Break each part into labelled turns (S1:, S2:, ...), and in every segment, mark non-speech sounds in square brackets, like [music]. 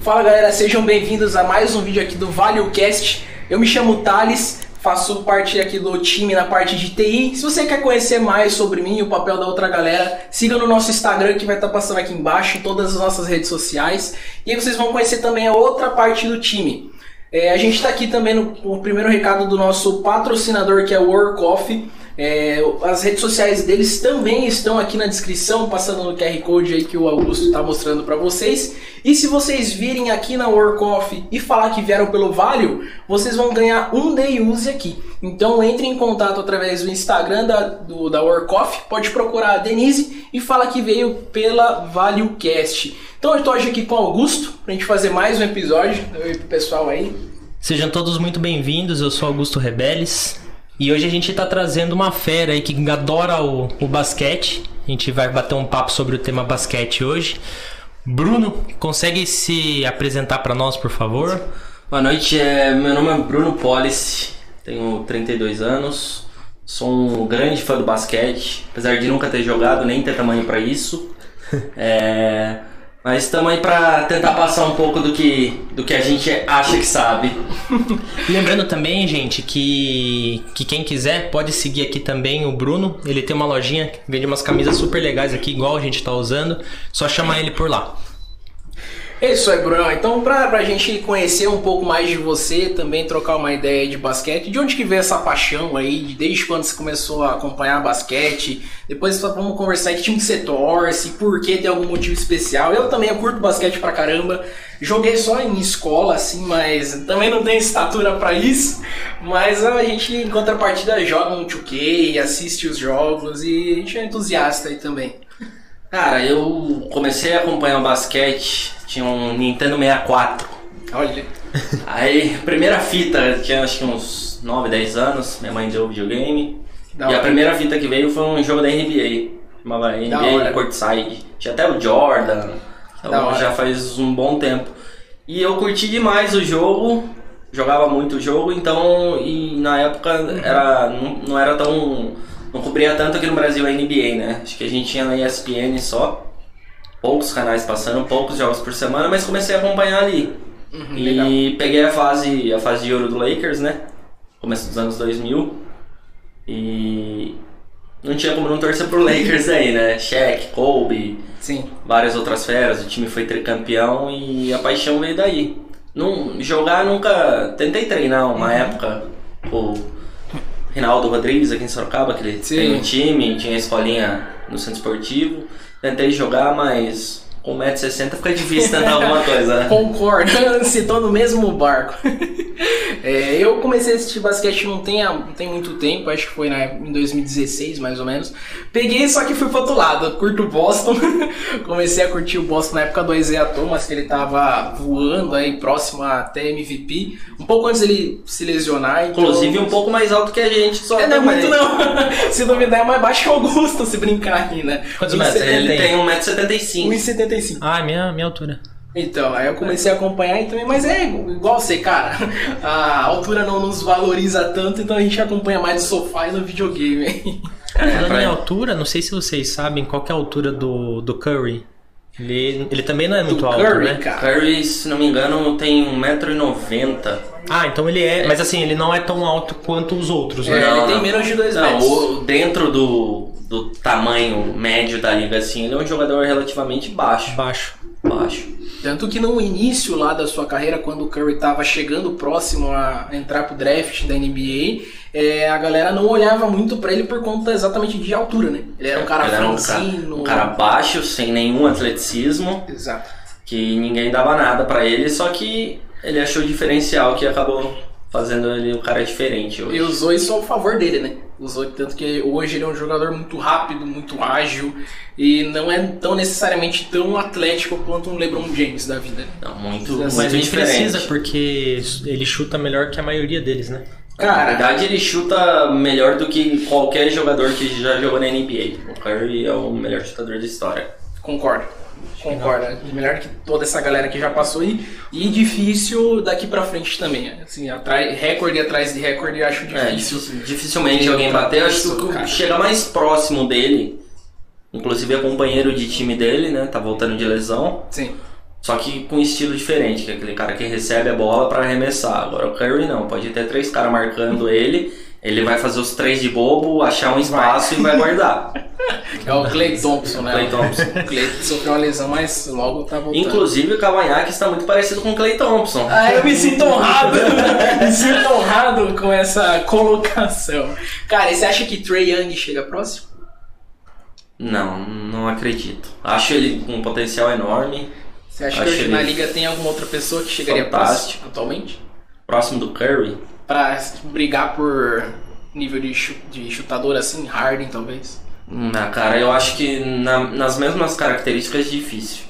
S1: Fala galera, sejam bem-vindos a mais um vídeo aqui do ValeoCast. Eu me chamo Thales, faço parte aqui do time na parte de TI. Se você quer conhecer mais sobre mim e o papel da outra galera, siga no nosso Instagram que vai estar passando aqui embaixo, todas as nossas redes sociais. E aí vocês vão conhecer também a outra parte do time. É, a gente está aqui também no, no, primeiro recado do nosso patrocinador que é o Work Coffee. É, as redes sociais deles também estão aqui na descrição, passando no QR Code aí que o Augusto está mostrando para vocês. E se vocês virem aqui na Workoff e falar que vieram pelo Value, vocês vão ganhar um day use aqui. Então entre em contato através do Instagram da, do, da Workoff, pode procurar a Denise e fala que veio pela ValueCast. Então eu estou hoje aqui com o Augusto para a gente fazer mais um episódio. Oi pro pessoal aí.
S2: Sejam todos muito bem-vindos, eu sou Augusto Rebeles. E hoje a gente está trazendo uma fera aí que adora o, o basquete. A gente vai bater um papo sobre o tema basquete hoje. Bruno, consegue se apresentar para nós, por favor?
S3: Boa noite, é, meu nome é Bruno Policy, tenho 32 anos, sou um grande fã do basquete, apesar de nunca ter jogado nem ter tamanho para isso. [laughs] É, mas estamos aí para tentar passar um pouco do que, do que a gente acha que sabe. [laughs]
S2: Lembrando também, gente, que, que quem quiser pode seguir aqui também o Bruno. Ele tem uma lojinha vende umas camisas super legais aqui, igual a gente está usando. Só chamar ele por lá.
S1: É isso aí, Bruno. Então, pra, pra gente conhecer um pouco mais de você, também trocar uma ideia de basquete, de onde que veio essa paixão aí, desde quando você começou a acompanhar basquete, depois vamos conversar que time que você torce, por que tem algum motivo especial. Eu também eu curto basquete pra caramba, joguei só em escola, assim, mas também não tenho estatura para isso, mas a gente, em contrapartida, joga um 2K, assiste os jogos e a gente é entusiasta aí também.
S3: Cara, eu comecei a acompanhar o basquete tinha um Nintendo 64.
S1: Olha.
S3: Aí, primeira fita, tinha acho que uns 9, 10 anos, minha mãe deu videogame. Da e hora. a primeira fita que veio foi um jogo da NBA. Chamava NBA Courtside. Tinha até o Jordan. Então já faz um bom tempo. E eu curti demais o jogo, jogava muito o jogo, então e na época era não, não era tão não cobria tanto aqui no Brasil a NBA, né? Acho que a gente tinha na ESPN só poucos canais passando, poucos jogos por semana, mas comecei a acompanhar ali. Uhum, e legal. peguei a fase, a fase de ouro do Lakers, né? Começo dos anos 2000. E não tinha como não torcer pro Lakers [laughs] aí, né? Shaq, Kobe,
S1: Sim.
S3: várias outras feras. O time foi tricampeão e a paixão veio daí. Não, jogar nunca. Tentei treinar uma uhum. época. Rinaldo Rodrigues aqui em Sorocaba, que ele Sim. tem um time, tinha a escolinha no centro esportivo. Tentei jogar, mas com 1,60m fica difícil tentar alguma coisa, né? [laughs]
S1: Concordo, [laughs] se tô no mesmo barco. [laughs] é, eu comecei a assistir basquete não tem, não tem muito tempo, acho que foi na, em 2016 mais ou menos. Peguei, só que fui pro outro lado. Curto Boston. comecei a curtir o Boston na época do Isaiah Thomas, que ele tava voando aí próximo até MVP. Um pouco antes ele se lesionar.
S3: Então... Inclusive um pouco mais alto que a gente,
S1: só. É, não é muito não. se duvidar é mais baixo que o Augusto se brincar aqui, né?
S3: Quantos metros? Ele tem 1,75m.
S1: 1,75m.
S2: 1,85. Ah, minha, minha altura.
S1: Então, aí eu comecei a acompanhar e também, mas é igual você, cara. [laughs] A altura não nos valoriza tanto, então a gente acompanha mais no sofá e no videogame. [laughs]
S2: Falando em altura, não sei se vocês sabem qual é a altura do, do Curry. Ele, ele também não é muito do alto,
S3: Curry,
S2: né?
S3: Cara. Curry, se não me engano, tem 1,90m.
S2: Ah, então ele é, é, Mas assim, ele não é tão alto quanto os outros, né?
S1: É, ele tem menos de 2 metros.
S3: Não, dentro do, do tamanho médio da liga, assim, ele é um jogador relativamente baixo.
S2: Baixo.
S3: Baixo.
S1: Tanto que no início lá da sua carreira, quando o Curry estava chegando próximo a entrar pro draft da NBA, é, a galera não olhava muito para ele por conta exatamente de altura, né? Ele era um cara ele franzino.
S3: Um cara, um cara baixo, sem nenhum atleticismo.
S1: Exato.
S3: Que ninguém dava nada para ele, só que ele achou o diferencial que acabou fazendo ele um cara diferente hoje.
S1: E usou isso ao favor dele, né? Usou tanto que hoje ele é um jogador muito rápido, muito ágil e não é tão necessariamente tão atlético quanto um LeBron James da vida.
S3: Não, muito,
S2: assim,
S3: muito
S2: diferente. precisa porque ele chuta melhor que a maioria deles, né?
S3: Cara, na verdade ele chuta melhor do que qualquer jogador que já jogou na NBA. O Curry é o melhor chutador da história.
S1: Concordo. Concorda. Melhor que toda essa galera que já passou aí. E difícil daqui pra frente também. Assim, atrás, recorde atrás de recorde eu acho é, difícil.
S3: É, dificilmente alguém bater. Eu acho que chega mais próximo dele. Inclusive é companheiro de time dele, né? Tá voltando de lesão.
S1: Sim.
S3: Só que com estilo diferente, que é aquele cara que recebe a bola para arremessar. Agora o Curry não, pode ter três caras marcando ele, ele vai fazer os três de bobo, achar um espaço vai. e vai guardar.
S1: É o Clay Thompson, né?
S3: Clay Thompson.
S1: O Clay sofreu uma lesão, mas logo tá voltando.
S3: Inclusive o Cavanhaque está muito parecido com o Clay Thompson.
S1: Ah, eu me sinto honrado. [laughs] me sinto honrado com essa colocação. Cara, e você acha que Trey Young chega próximo?
S3: Não, não acredito. Acho ele com um potencial enorme.
S1: Você acha Acho que hoje na liga tem alguma outra pessoa que chegaria fantástico. próximo atualmente?
S3: Próximo do Curry?
S1: Pra brigar por nível de, de chutador assim, Harden talvez?
S3: Na cara, eu acho que na, nas mesmas características é difícil.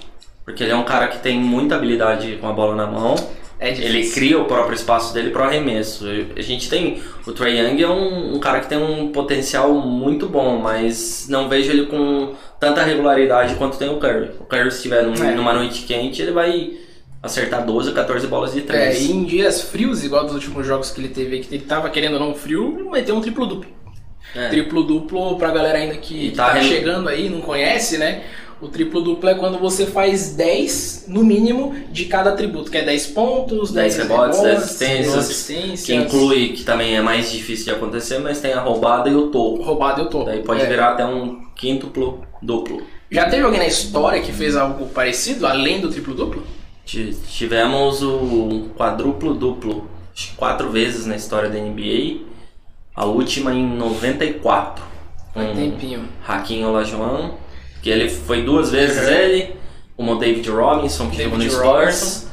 S3: Porque ele é um cara que tem muita habilidade com a bola na mão. É ele cria o próprio espaço dele para o arremesso. A gente tem. O Trae Young é um, um, cara que tem um potencial muito bom, mas não vejo ele com tanta regularidade quanto tem o Curry. O Curry, se estiver num, é. numa noite quente, ele vai acertar 12, 14 bolas de 3.
S1: É, e em dias frios, igual dos últimos jogos que ele teve, que ele tava querendo ou não frio, meteu um triplo-duplo. É. Triplo-duplo pra galera ainda que, tá, tá chegando aí, não conhece, né? O triplo duplo é quando você faz 10, no mínimo, de cada atributo, que é 10 pontos, 10, 10 rebotes, 10
S3: assistências, assistências, que inclui, que também é mais difícil de acontecer, mas tem a roubada e o topo.
S1: Roubada e o topo.
S3: Daí pode é. virar até um quíntuplo duplo.
S1: Já teve alguém na história que fez algo parecido, além do triplo duplo?
S3: Tivemos o quadruplo duplo, quatro vezes na história da NBA, a última em 94.
S1: Um tempinho.
S3: Hakim Olajuwon que ele foi duas vezes uhum. ele, como David Robinson, que jogou no Spurs.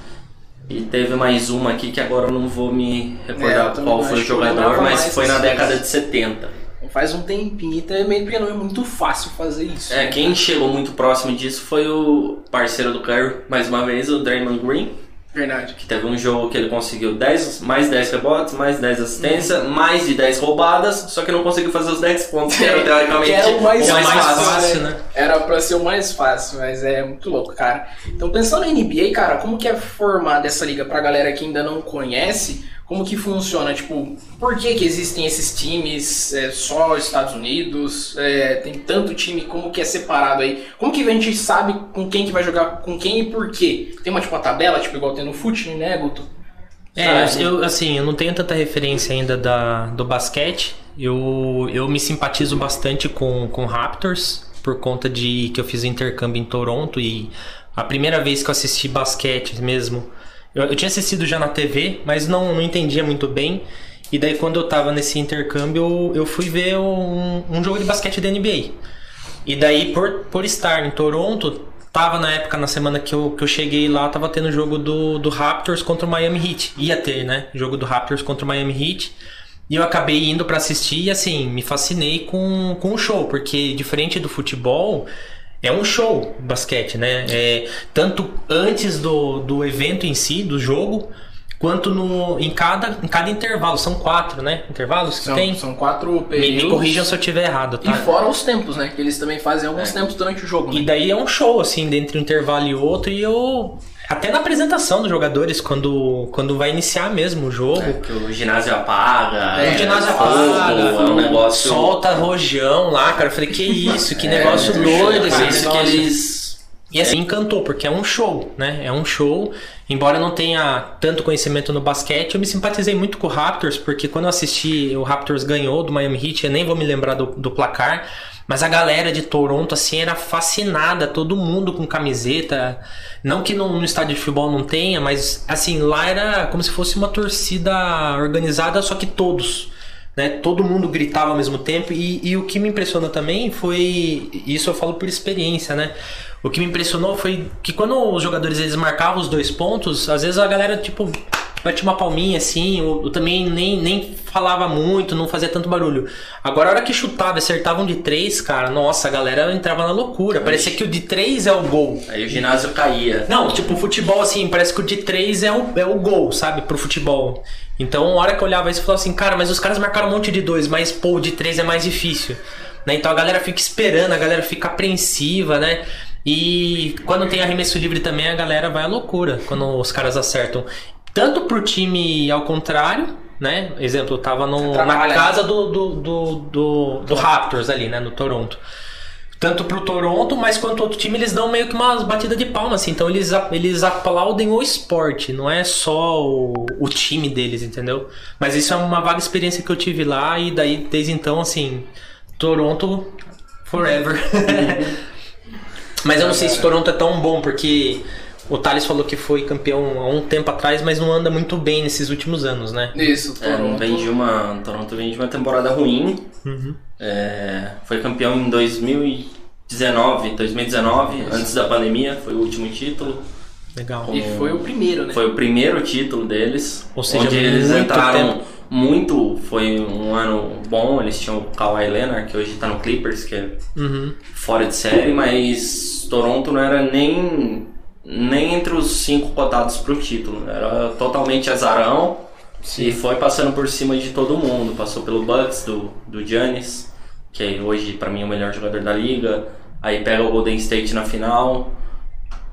S3: E teve mais uma aqui que agora eu não vou me recordar é, qual foi o jogador, mas foi na década de 70.
S1: Faz um tempinho também, porque não é muito fácil fazer isso.
S3: É, né? quem chegou muito próximo disso foi o parceiro do Curry, mais uma vez, o Draymond Green.
S1: Verdade.
S3: Que teve um jogo que ele conseguiu 10, mais 10 rebotes, mais 10 assistências, uhum. mais de 10 roubadas, só que não conseguiu fazer os 10 pontos, que era [laughs] teoricamente que era
S1: o mais, o mais fácil, fácil né? Era pra ser o mais fácil, mas é muito louco, cara. Então pensando em NBA, cara, como que é formada essa liga pra galera que ainda não conhece? Como que funciona? Tipo, por que, que existem esses times é, só Estados Unidos? É, tem tanto time, como que é separado aí? Como que a gente sabe com quem que vai jogar com quem e por quê? Tem uma, tipo, uma tabela, tipo, igual tem no fute, né, Guto?
S2: É, eu, assim, eu não tenho tanta referência ainda da, do basquete. Eu, eu me simpatizo bastante com, com Raptors, por conta de que eu fiz intercâmbio em Toronto e a primeira vez que eu assisti basquete mesmo eu, eu tinha assistido já na TV, mas não, não entendia muito bem. E daí quando eu tava nesse intercâmbio, eu, fui ver um, um, jogo de basquete da NBA. E daí, por, por estar em Toronto, tava na época, na semana que eu, que eu cheguei lá, tava tendo jogo do, do Raptors contra o Miami Heat. Ia ter, né? Jogo do Raptors contra o Miami Heat. E eu acabei indo para assistir e assim, me fascinei com, com o show, porque diferente do futebol, é um show basquete, né? É, tanto antes do, do evento em si, do jogo, quanto no, em, cada, em cada intervalo. São quatro, né? Intervalos que
S1: são,
S2: tem?
S1: São quatro períodos.
S2: Me, me corrijam se eu estiver errado, tá?
S1: E fora os tempos, né? Que eles também fazem alguns é. tempos durante o jogo.
S2: Né? E daí é um show, assim, entre um intervalo e outro. E eu até na apresentação dos jogadores, quando, quando vai iniciar mesmo o jogo. É,
S3: que o ginásio apaga.
S2: É, o ginásio apaga. É um negócio... Solta rojão lá, cara. Eu falei, que isso, que é, negócio doido. Assim,
S3: isso que eles...
S2: E assim, encantou, porque é um show, né? É um show. Embora eu não tenha tanto conhecimento no basquete, eu me simpatizei muito com o Raptors, porque quando eu assisti, o Raptors ganhou do Miami Heat, eu nem vou me lembrar do, do placar, mas a galera de Toronto, assim, era fascinada, todo mundo com camiseta. Não que no, no, estádio de futebol não tenha, mas assim, lá era como se fosse uma torcida organizada, só que todos. Né? Todo mundo gritava ao mesmo tempo. E, e o que me impressionou também foi. Isso eu falo por experiência, né? O que me impressionou foi que quando os jogadores eles marcavam os dois pontos, às vezes a galera, tipo, batia uma palminha assim, eu, eu, também nem, nem falava muito, não fazia tanto barulho. Agora, a hora que chutava, acertavam de três, cara, nossa, a galera entrava na loucura. Parecia que o de três é o gol.
S3: Aí o ginásio caía.
S2: Não, tipo, futebol assim, parece que o de três é o, é o gol, sabe, pro futebol. Então, a hora que eu olhava isso, eu falava assim, cara, mas os caras marcaram um monte de dois, mas pô, o de três é mais difícil. Né? Então a galera fica esperando, a galera fica apreensiva, né? E quando tem arremesso livre também, a galera vai à loucura quando os caras acertam. Tanto pro time ao contrário, né? Exemplo, eu tava no, na casa do, do, do, do, do Raptors ali, né? No Toronto. tanto pro Toronto, mas quanto outro time, eles dão meio que uma batida de palma, assim. Então eles, eles aplaudem o esporte, não é só o, o time deles, entendeu? Mas isso é uma vaga experiência que eu tive lá e daí, desde então, assim, Toronto forever. [laughs] mas eu não sei se Toronto é tão bom, porque o Thales falou que foi campeão há um tempo atrás, mas não anda muito bem nesses últimos anos, né?
S1: Isso,
S3: Toronto. É, vem de uma, Toronto vem de uma temporada ruim. Uhum. É, foi campeão em 2019, 2019, Isso. antes da pandemia, foi o último título.
S2: Legal.
S1: Com, e foi o primeiro, né?
S3: Foi o primeiro título deles.
S2: Ou seja,
S3: onde eles entraram tempo. muito. Foi um ano bom. Eles tinham o Kawhi Leonard, que hoje tá no Clippers, que é uhum. fora de série, mas Toronto não era nem, nem entre os cinco cotados pro título. Era totalmente azarão. Sim. E foi passando por cima de todo mundo. Passou pelo Bucks, do, do Giannis que hoje para mim é o melhor jogador da liga. Aí pega o Golden State na final,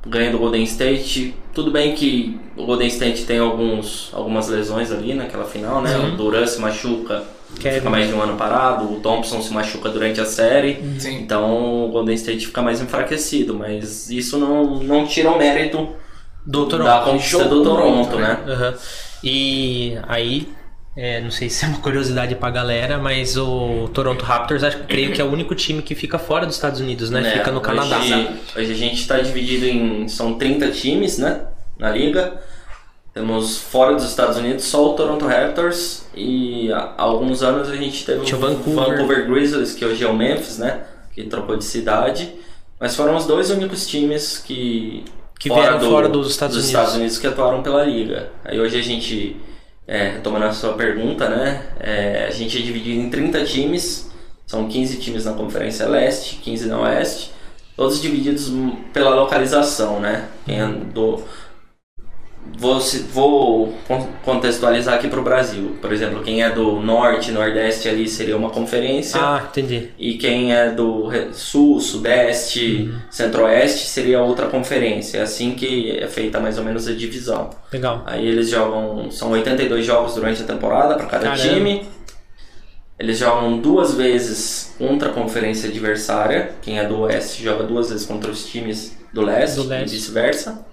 S3: ganha do Golden State. Tudo bem que o Golden State tem alguns, algumas lesões ali naquela final, né? Uhum. O Durant se machuca, Kevin. fica mais de um ano parado. O Thompson se machuca durante a série. Sim. Então o Golden State fica mais enfraquecido. Mas isso não, não tira o mérito
S2: do Toronto.
S3: da conquista do Toronto, né?
S2: Uhum. E aí é, não sei se é uma curiosidade pra galera, mas o Toronto Raptors, acho, creio que é o único time que fica fora dos Estados Unidos, né? É, fica no Canadá.
S3: Hoje, hoje a gente está dividido em. São 30 times, né? Na liga. Temos fora dos Estados Unidos só o Toronto Raptors e há alguns anos a gente teve
S2: o Vancouver.
S3: Vancouver Grizzlies, que hoje é o Memphis, né? Que trocou de cidade. Mas foram os dois únicos times que.
S2: Que fora vieram do, fora dos Estados
S3: dos
S2: Unidos.
S3: Estados Unidos que atuaram pela liga. Aí hoje a gente é, retomando a sua pergunta, né? É, a gente é dividido em 30 times, são 15 times na Conferência Leste, 15 na Oeste, todos divididos pela localização, né? Quem andou Vou, vou contextualizar aqui para o Brasil. Por exemplo, quem é do norte, nordeste ali seria uma conferência.
S2: Ah, entendi.
S3: E quem é do sul, sudeste, uhum. centro-oeste seria outra conferência. É assim que é feita mais ou menos a divisão.
S2: Legal.
S3: Aí eles jogam, são 82 jogos durante a temporada para cada Caramba. time. Eles jogam duas vezes contra a conferência adversária. Quem é do oeste joga duas vezes contra os times do leste, do leste. e vice-versa.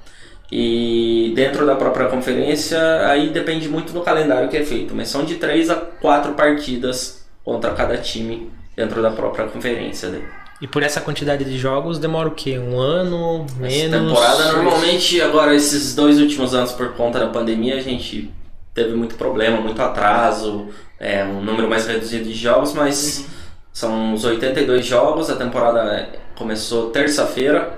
S3: E dentro da própria conferência, aí depende muito do calendário que é feito, mas são de 3 a 4 partidas contra cada time dentro da própria conferência. Né?
S2: E por essa quantidade de jogos demora o quê? Um ano? Menos?
S3: Essa temporada normalmente, agora esses dois últimos anos por conta da pandemia, a gente teve muito problema, muito atraso, é, um número mais reduzido de jogos, mas uhum. são os 82 jogos, a temporada começou terça-feira,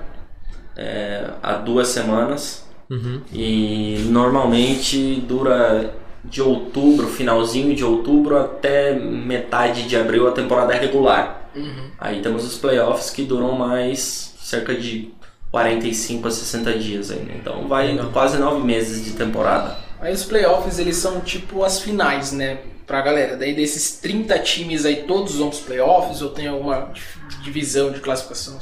S3: é, há duas semanas. Uhum. E normalmente dura de outubro, finalzinho de outubro até metade de abril a temporada regular. Uhum. Aí temos os playoffs que duram mais cerca de 45 a 60 dias ainda. Então vai Legal. quase nove meses de temporada.
S1: Aí os playoffs eles são tipo as finais, né? Pra galera. Daí desses 30 times aí todos vão pros playoffs ou tem alguma divisão de classificação?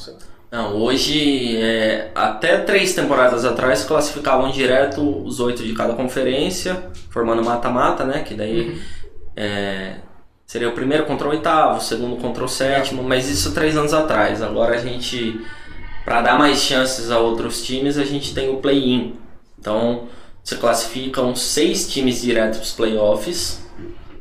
S3: Não, hoje, é, até três temporadas atrás, classificavam direto os oito de cada conferência, formando mata-mata, né? Que daí uhum. é, seria o primeiro contra o oitavo, o segundo contra o sétimo, mas isso três anos atrás. Agora a gente, para dar mais chances a outros times, a gente tem o play-in. Então, se classificam seis times direto para os playoffs,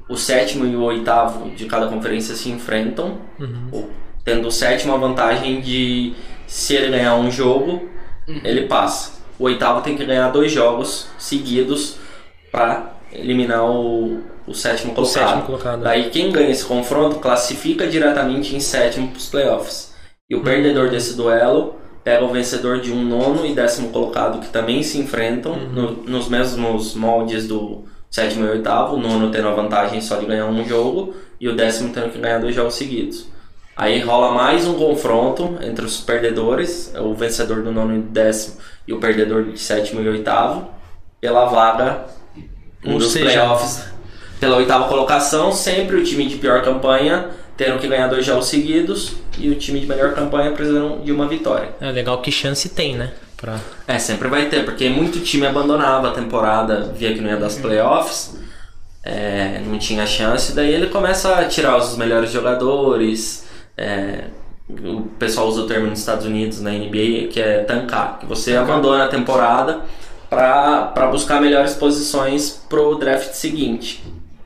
S3: o sétimo e o oitavo de cada conferência se enfrentam. Uhum tendo o sétimo a vantagem de se ele ganhar um jogo, uhum. ele passa. O oitavo tem que ganhar dois jogos seguidos para eliminar o, o, sétimo, colocado. o sétimo colocado. Daí quem ganha esse confronto classifica diretamente em sétimo para os playoffs. E o uhum. perdedor desse duelo pega o vencedor de um nono e décimo colocado que também se enfrentam uhum. no, nos mesmos moldes do sétimo e oitavo, o nono tendo a vantagem só de ganhar um jogo e o décimo tendo que ganhar dois jogos seguidos. Aí rola mais um confronto entre os perdedores, o vencedor do nono e décimo e o perdedor de sétimo e oitavo, pela vaga
S2: Ou dos seja, playoffs.
S3: Pela oitava colocação, sempre o time de pior campanha tendo que ganhar dois jogos seguidos e o time de melhor campanha precisando de uma vitória.
S2: É legal que chance tem, né?
S3: Pra... É, sempre vai ter, porque muito time abandonava a temporada, via que não ia das playoffs, é, não tinha chance, daí ele começa a tirar os melhores jogadores, é, o pessoal usa o termo nos Estados Unidos, na NBA, que é tancar, que você abandona a temporada para buscar melhores posições pro draft seguinte.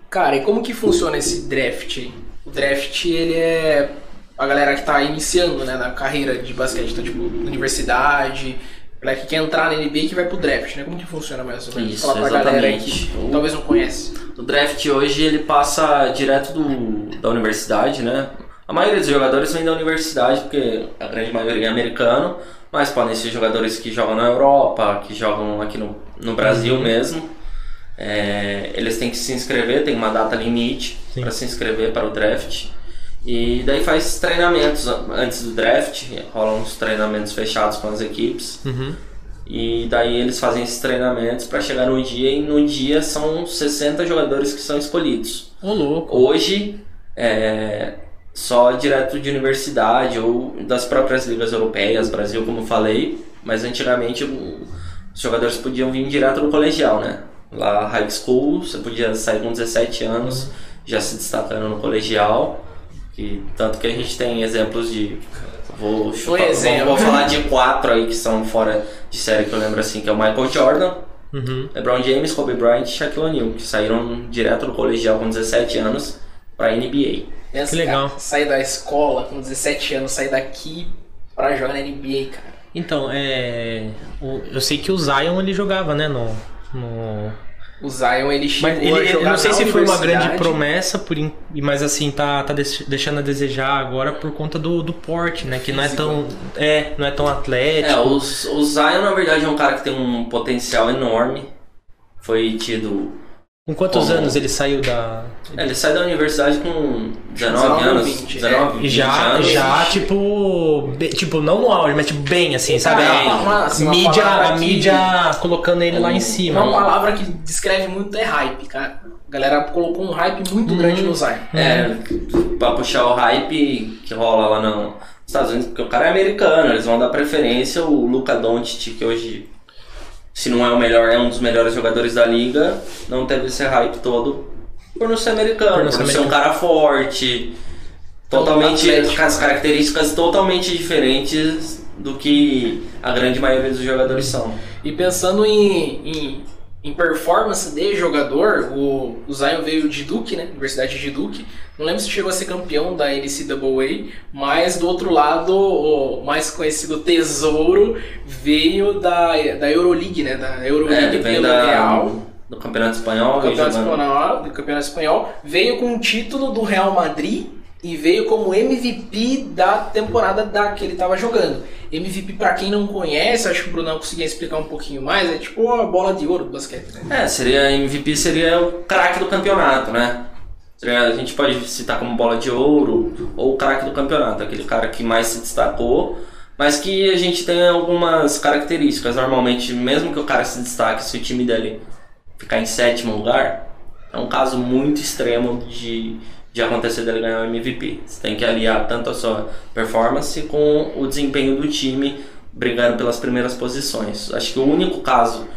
S1: Cara, e como que funciona esse draft? O draft, ele é a galera que tá iniciando, né, na carreira de basquete, então, tipo, universidade, galera que quer entrar na NBA que vai pro draft, né? Como que funciona mais ou menos?
S3: Isso, Fala pra exatamente. galera que
S1: o, talvez não conhece.
S3: O draft hoje, ele passa direto do, da universidade, né? A maioria dos jogadores vem da universidade, porque a grande maioria é americano, mas podem ser jogadores que jogam na Europa, que jogam aqui no, no Brasil uhum. mesmo. É, eles têm que se inscrever, tem uma data limite para se inscrever para o draft. E daí faz treinamentos antes do draft, rolam uns treinamentos fechados com as equipes.
S2: Uhum.
S3: E daí eles fazem esses treinamentos para chegar no dia e no dia são 60 jogadores que são escolhidos.
S1: Ô, louco.
S3: Hoje, é, só direto de universidade ou das próprias ligas europeias, Brasil, como falei, mas antigamente os jogadores podiam vir direto do colegial, né? Lá, high school, você podia sair com 17 anos, já se destacando no colegial. Que, tanto que a gente tem exemplos de. Vou, chutar,
S1: exemplo.
S3: vou, vou falar de quatro aí que são fora de série que eu lembro assim, que é o Michael Jordan,
S2: uhum.
S3: LeBron James, Kobe Bryant e Shaquille O'Neal, que saíram direto do colegial com 17 anos para NBA.
S2: Pensa, que legal.
S1: Cara, sair da escola com 17 anos, sair daqui para jogar na NBA, cara.
S2: Então, é. Eu sei que o Zion ele jogava, né, no. no...
S1: O Zion ele chegou
S2: mas ele, a jogar Não sei se foi uma grande promessa, por, mas assim, tá, tá deixando a desejar agora por conta do, do porte, né? Que não é tão. É, não é tão atlético.
S3: É, o, o Zion, na verdade, é um cara que tem um potencial enorme. Foi tido
S2: com quantos Como... anos ele saiu da.
S3: É, ele sai da universidade com 19, 19 anos. 20, 19, é. 20
S2: já,
S3: anos.
S2: Já, tipo. Tipo, não no auge, mas tipo, bem assim, sabe?
S1: É, uma, assim,
S2: mídia, a mídia colocando ele lá em cima.
S1: Uma palavra que descreve muito é hype, cara. A galera colocou um hype muito hum, grande no Zion.
S3: É, pra puxar o hype que rola lá nos Estados Unidos, porque o cara é americano, eles vão dar preferência. O Luca Doncic, que hoje se não é o melhor, é um dos melhores jogadores da liga, não teve esse hype todo por não ser americano, por não, ser, ser um cara forte, totalmente com as características totalmente diferentes do que a grande maioria dos jogadores são.
S1: E pensando em, em em performance de jogador, o, o Zion veio de Duke, né? Universidade de Duke. Não lembro se chegou a ser campeão da NCAA, mas do outro lado, o mais conhecido Tesouro veio da, da Euroleague, né? Da Euroleague
S3: é, pelo da, Real. Do Campeonato Espanhol.
S1: Do Campeonato Espanhol, do Campeonato Espanhol. Veio com o título do Real Madrid e veio como MVP da temporada da que ele estava jogando. MVP, para quem não conhece, acho que o Brunão conseguia explicar um pouquinho mais, é tipo a bola de ouro do basquete.
S3: É, seria MVP seria o craque do campeonato, né? A gente pode citar como bola de ouro ou o craque do campeonato, aquele cara que mais se destacou, mas que a gente tem algumas características. Normalmente, mesmo que o cara se destaque, se o time dele ficar em sétimo lugar, é um caso muito extremo de de acontecer dele ganhar o MVP. Você tem que aliar tanto a sua performance com o desempenho do time brigando pelas primeiras posições. Acho que o único caso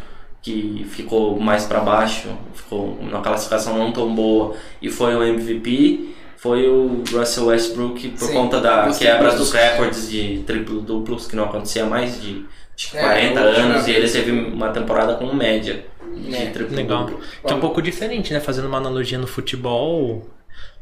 S3: que ficou mais para baixo, ficou numa classificação não tão boa e foi o MVP, foi o Russell Westbrook por Sim, conta da quebra dos recordes de triplo duplos que não acontecia há mais de acho que 40 é, anos e ele teve uma temporada com média de é, triplo
S2: legal. duplo. Que é um pouco diferente, né? Fazendo uma analogia no futebol,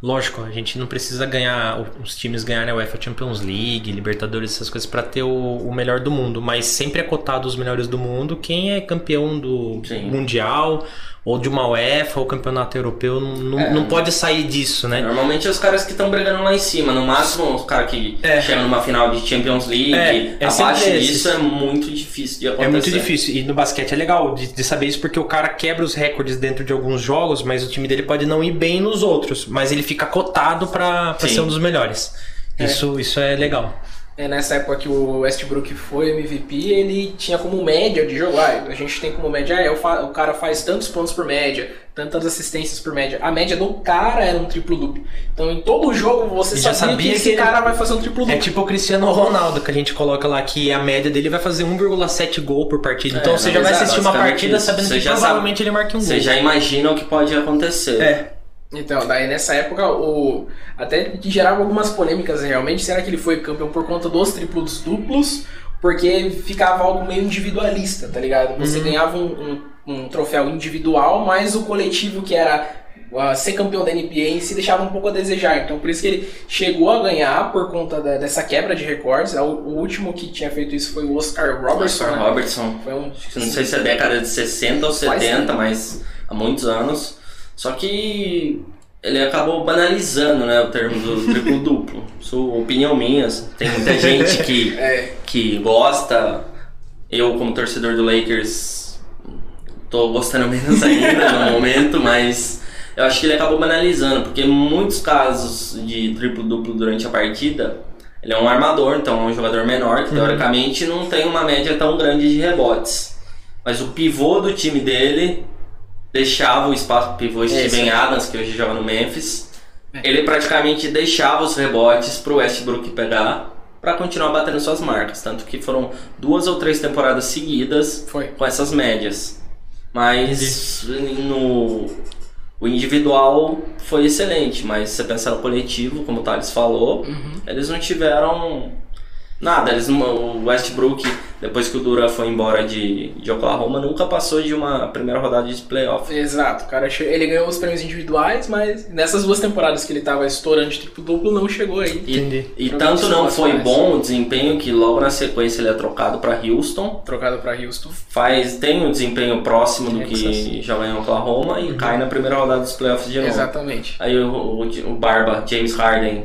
S2: Lógico, a gente não precisa ganhar, os times ganharem a UEFA Champions League, Libertadores, essas coisas para ter o, o, melhor do mundo, mas sempre é cotado os melhores do mundo quem é campeão do Sim. Mundial ou de uma UEFA ou campeonato europeu, não, é, não pode sair disso, né?
S3: Normalmente é os caras que estão brigando lá em cima, no máximo os caras que é. chegam numa final de Champions League, é, é abaixo disso é muito difícil de acontecer.
S2: É muito difícil, e no basquete é legal de, de, saber isso porque o cara quebra os recordes dentro de alguns jogos, mas o time dele pode não ir bem nos outros, mas ele fica cotado para ser um dos melhores. É. Isso, isso é legal.
S1: É, nessa época que o Westbrook foi MVP, ele tinha como média de jogar. A gente tem como média, é, o, cara faz tantos pontos por média, tantas assistências por média. A média do cara era um triplo duplo. Então em todo jogo você sabia, sabia, que esse que cara vai fazer um triplo duplo.
S2: É tipo o Cristiano Ronaldo que a gente coloca lá que a média dele vai fazer 1,7 gol por partida. Então é, você já vai assistir uma partida sabendo que provavelmente ele marque um gol.
S3: Você já imagina o que pode acontecer.
S2: É.
S1: Então, daí nessa época, o até que gerava algumas polêmicas realmente, será que ele foi campeão por conta dos triplos duplos? Porque ficava algo meio individualista, tá ligado? Você uhum. ganhava um, um, um, troféu individual, mas o coletivo que era uh, ser campeão da NBA se deixava um pouco a desejar. Então por isso que ele chegou a ganhar por conta da, dessa quebra de recordes. O, o, último que tinha feito isso foi o Oscar Robertson.
S3: Oscar né? Robertson. Foi um, não sei se é década de 60 ou 70, mas há muitos anos. Só que ele acabou banalizando né, o termo do [laughs] triplo duplo. Sua opinião minha. Tem muita gente que, [laughs] é. que gosta. Eu, como torcedor do Lakers, tô gostando menos ainda no [laughs] momento, mas eu acho que ele acabou banalizando, porque muitos casos de triplo duplo durante a partida, ele é um armador, então é um jogador menor, que uhum. teoricamente não tem uma média tão grande de rebotes. Mas o pivô do time dele deixava o espaço pro pivô Steven Adams, que hoje joga no Memphis. É. Ele praticamente deixava os rebotes pro Westbrook pegar para continuar batendo suas marcas. Tanto que foram duas ou três temporadas seguidas
S1: Foi.
S3: com essas médias. Mas no o individual foi excelente, mas se você pensar no coletivo, como o Thales falou, uhum. eles não tiveram Nada, eles, o Westbrook, depois que o Dura foi embora de, de Oklahoma, nunca passou de uma primeira rodada de playoff.
S1: Exato, cara, ele ganhou os prêmios individuais, mas nessas duas temporadas que ele tava estourando de triplo duplo, não chegou aí.
S3: E, e tanto não foi bom o desempenho que logo na sequência ele é trocado para Houston.
S1: Trocado para Houston.
S3: Faz, tem um desempenho próximo do que joga em Oklahoma e uhum. cai na primeira rodada dos playoffs de novo.
S1: Exatamente.
S3: Aí o, o, o Barba, James Harden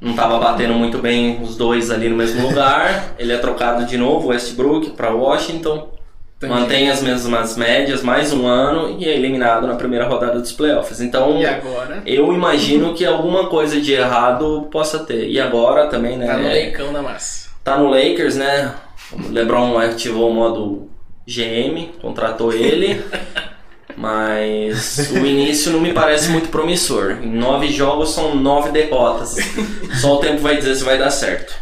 S3: não estava batendo muito bem os dois ali no mesmo lugar. [laughs] Ele é trocado de novo, Westbrook, para Washington. Entendi. Mantém as mesmas médias, mais um ano e é eliminado na primeira rodada dos playoffs. Então, eu imagino que alguma coisa de errado possa ter. E agora também, né?
S1: Tá no leicão da massa.
S3: Tá no Lakers, né? O LeBron ativou o modo GM, contratou ele. [laughs] Mas o início não me parece muito promissor. Em nove jogos são nove derrotas. Só o tempo vai dizer se vai dar certo.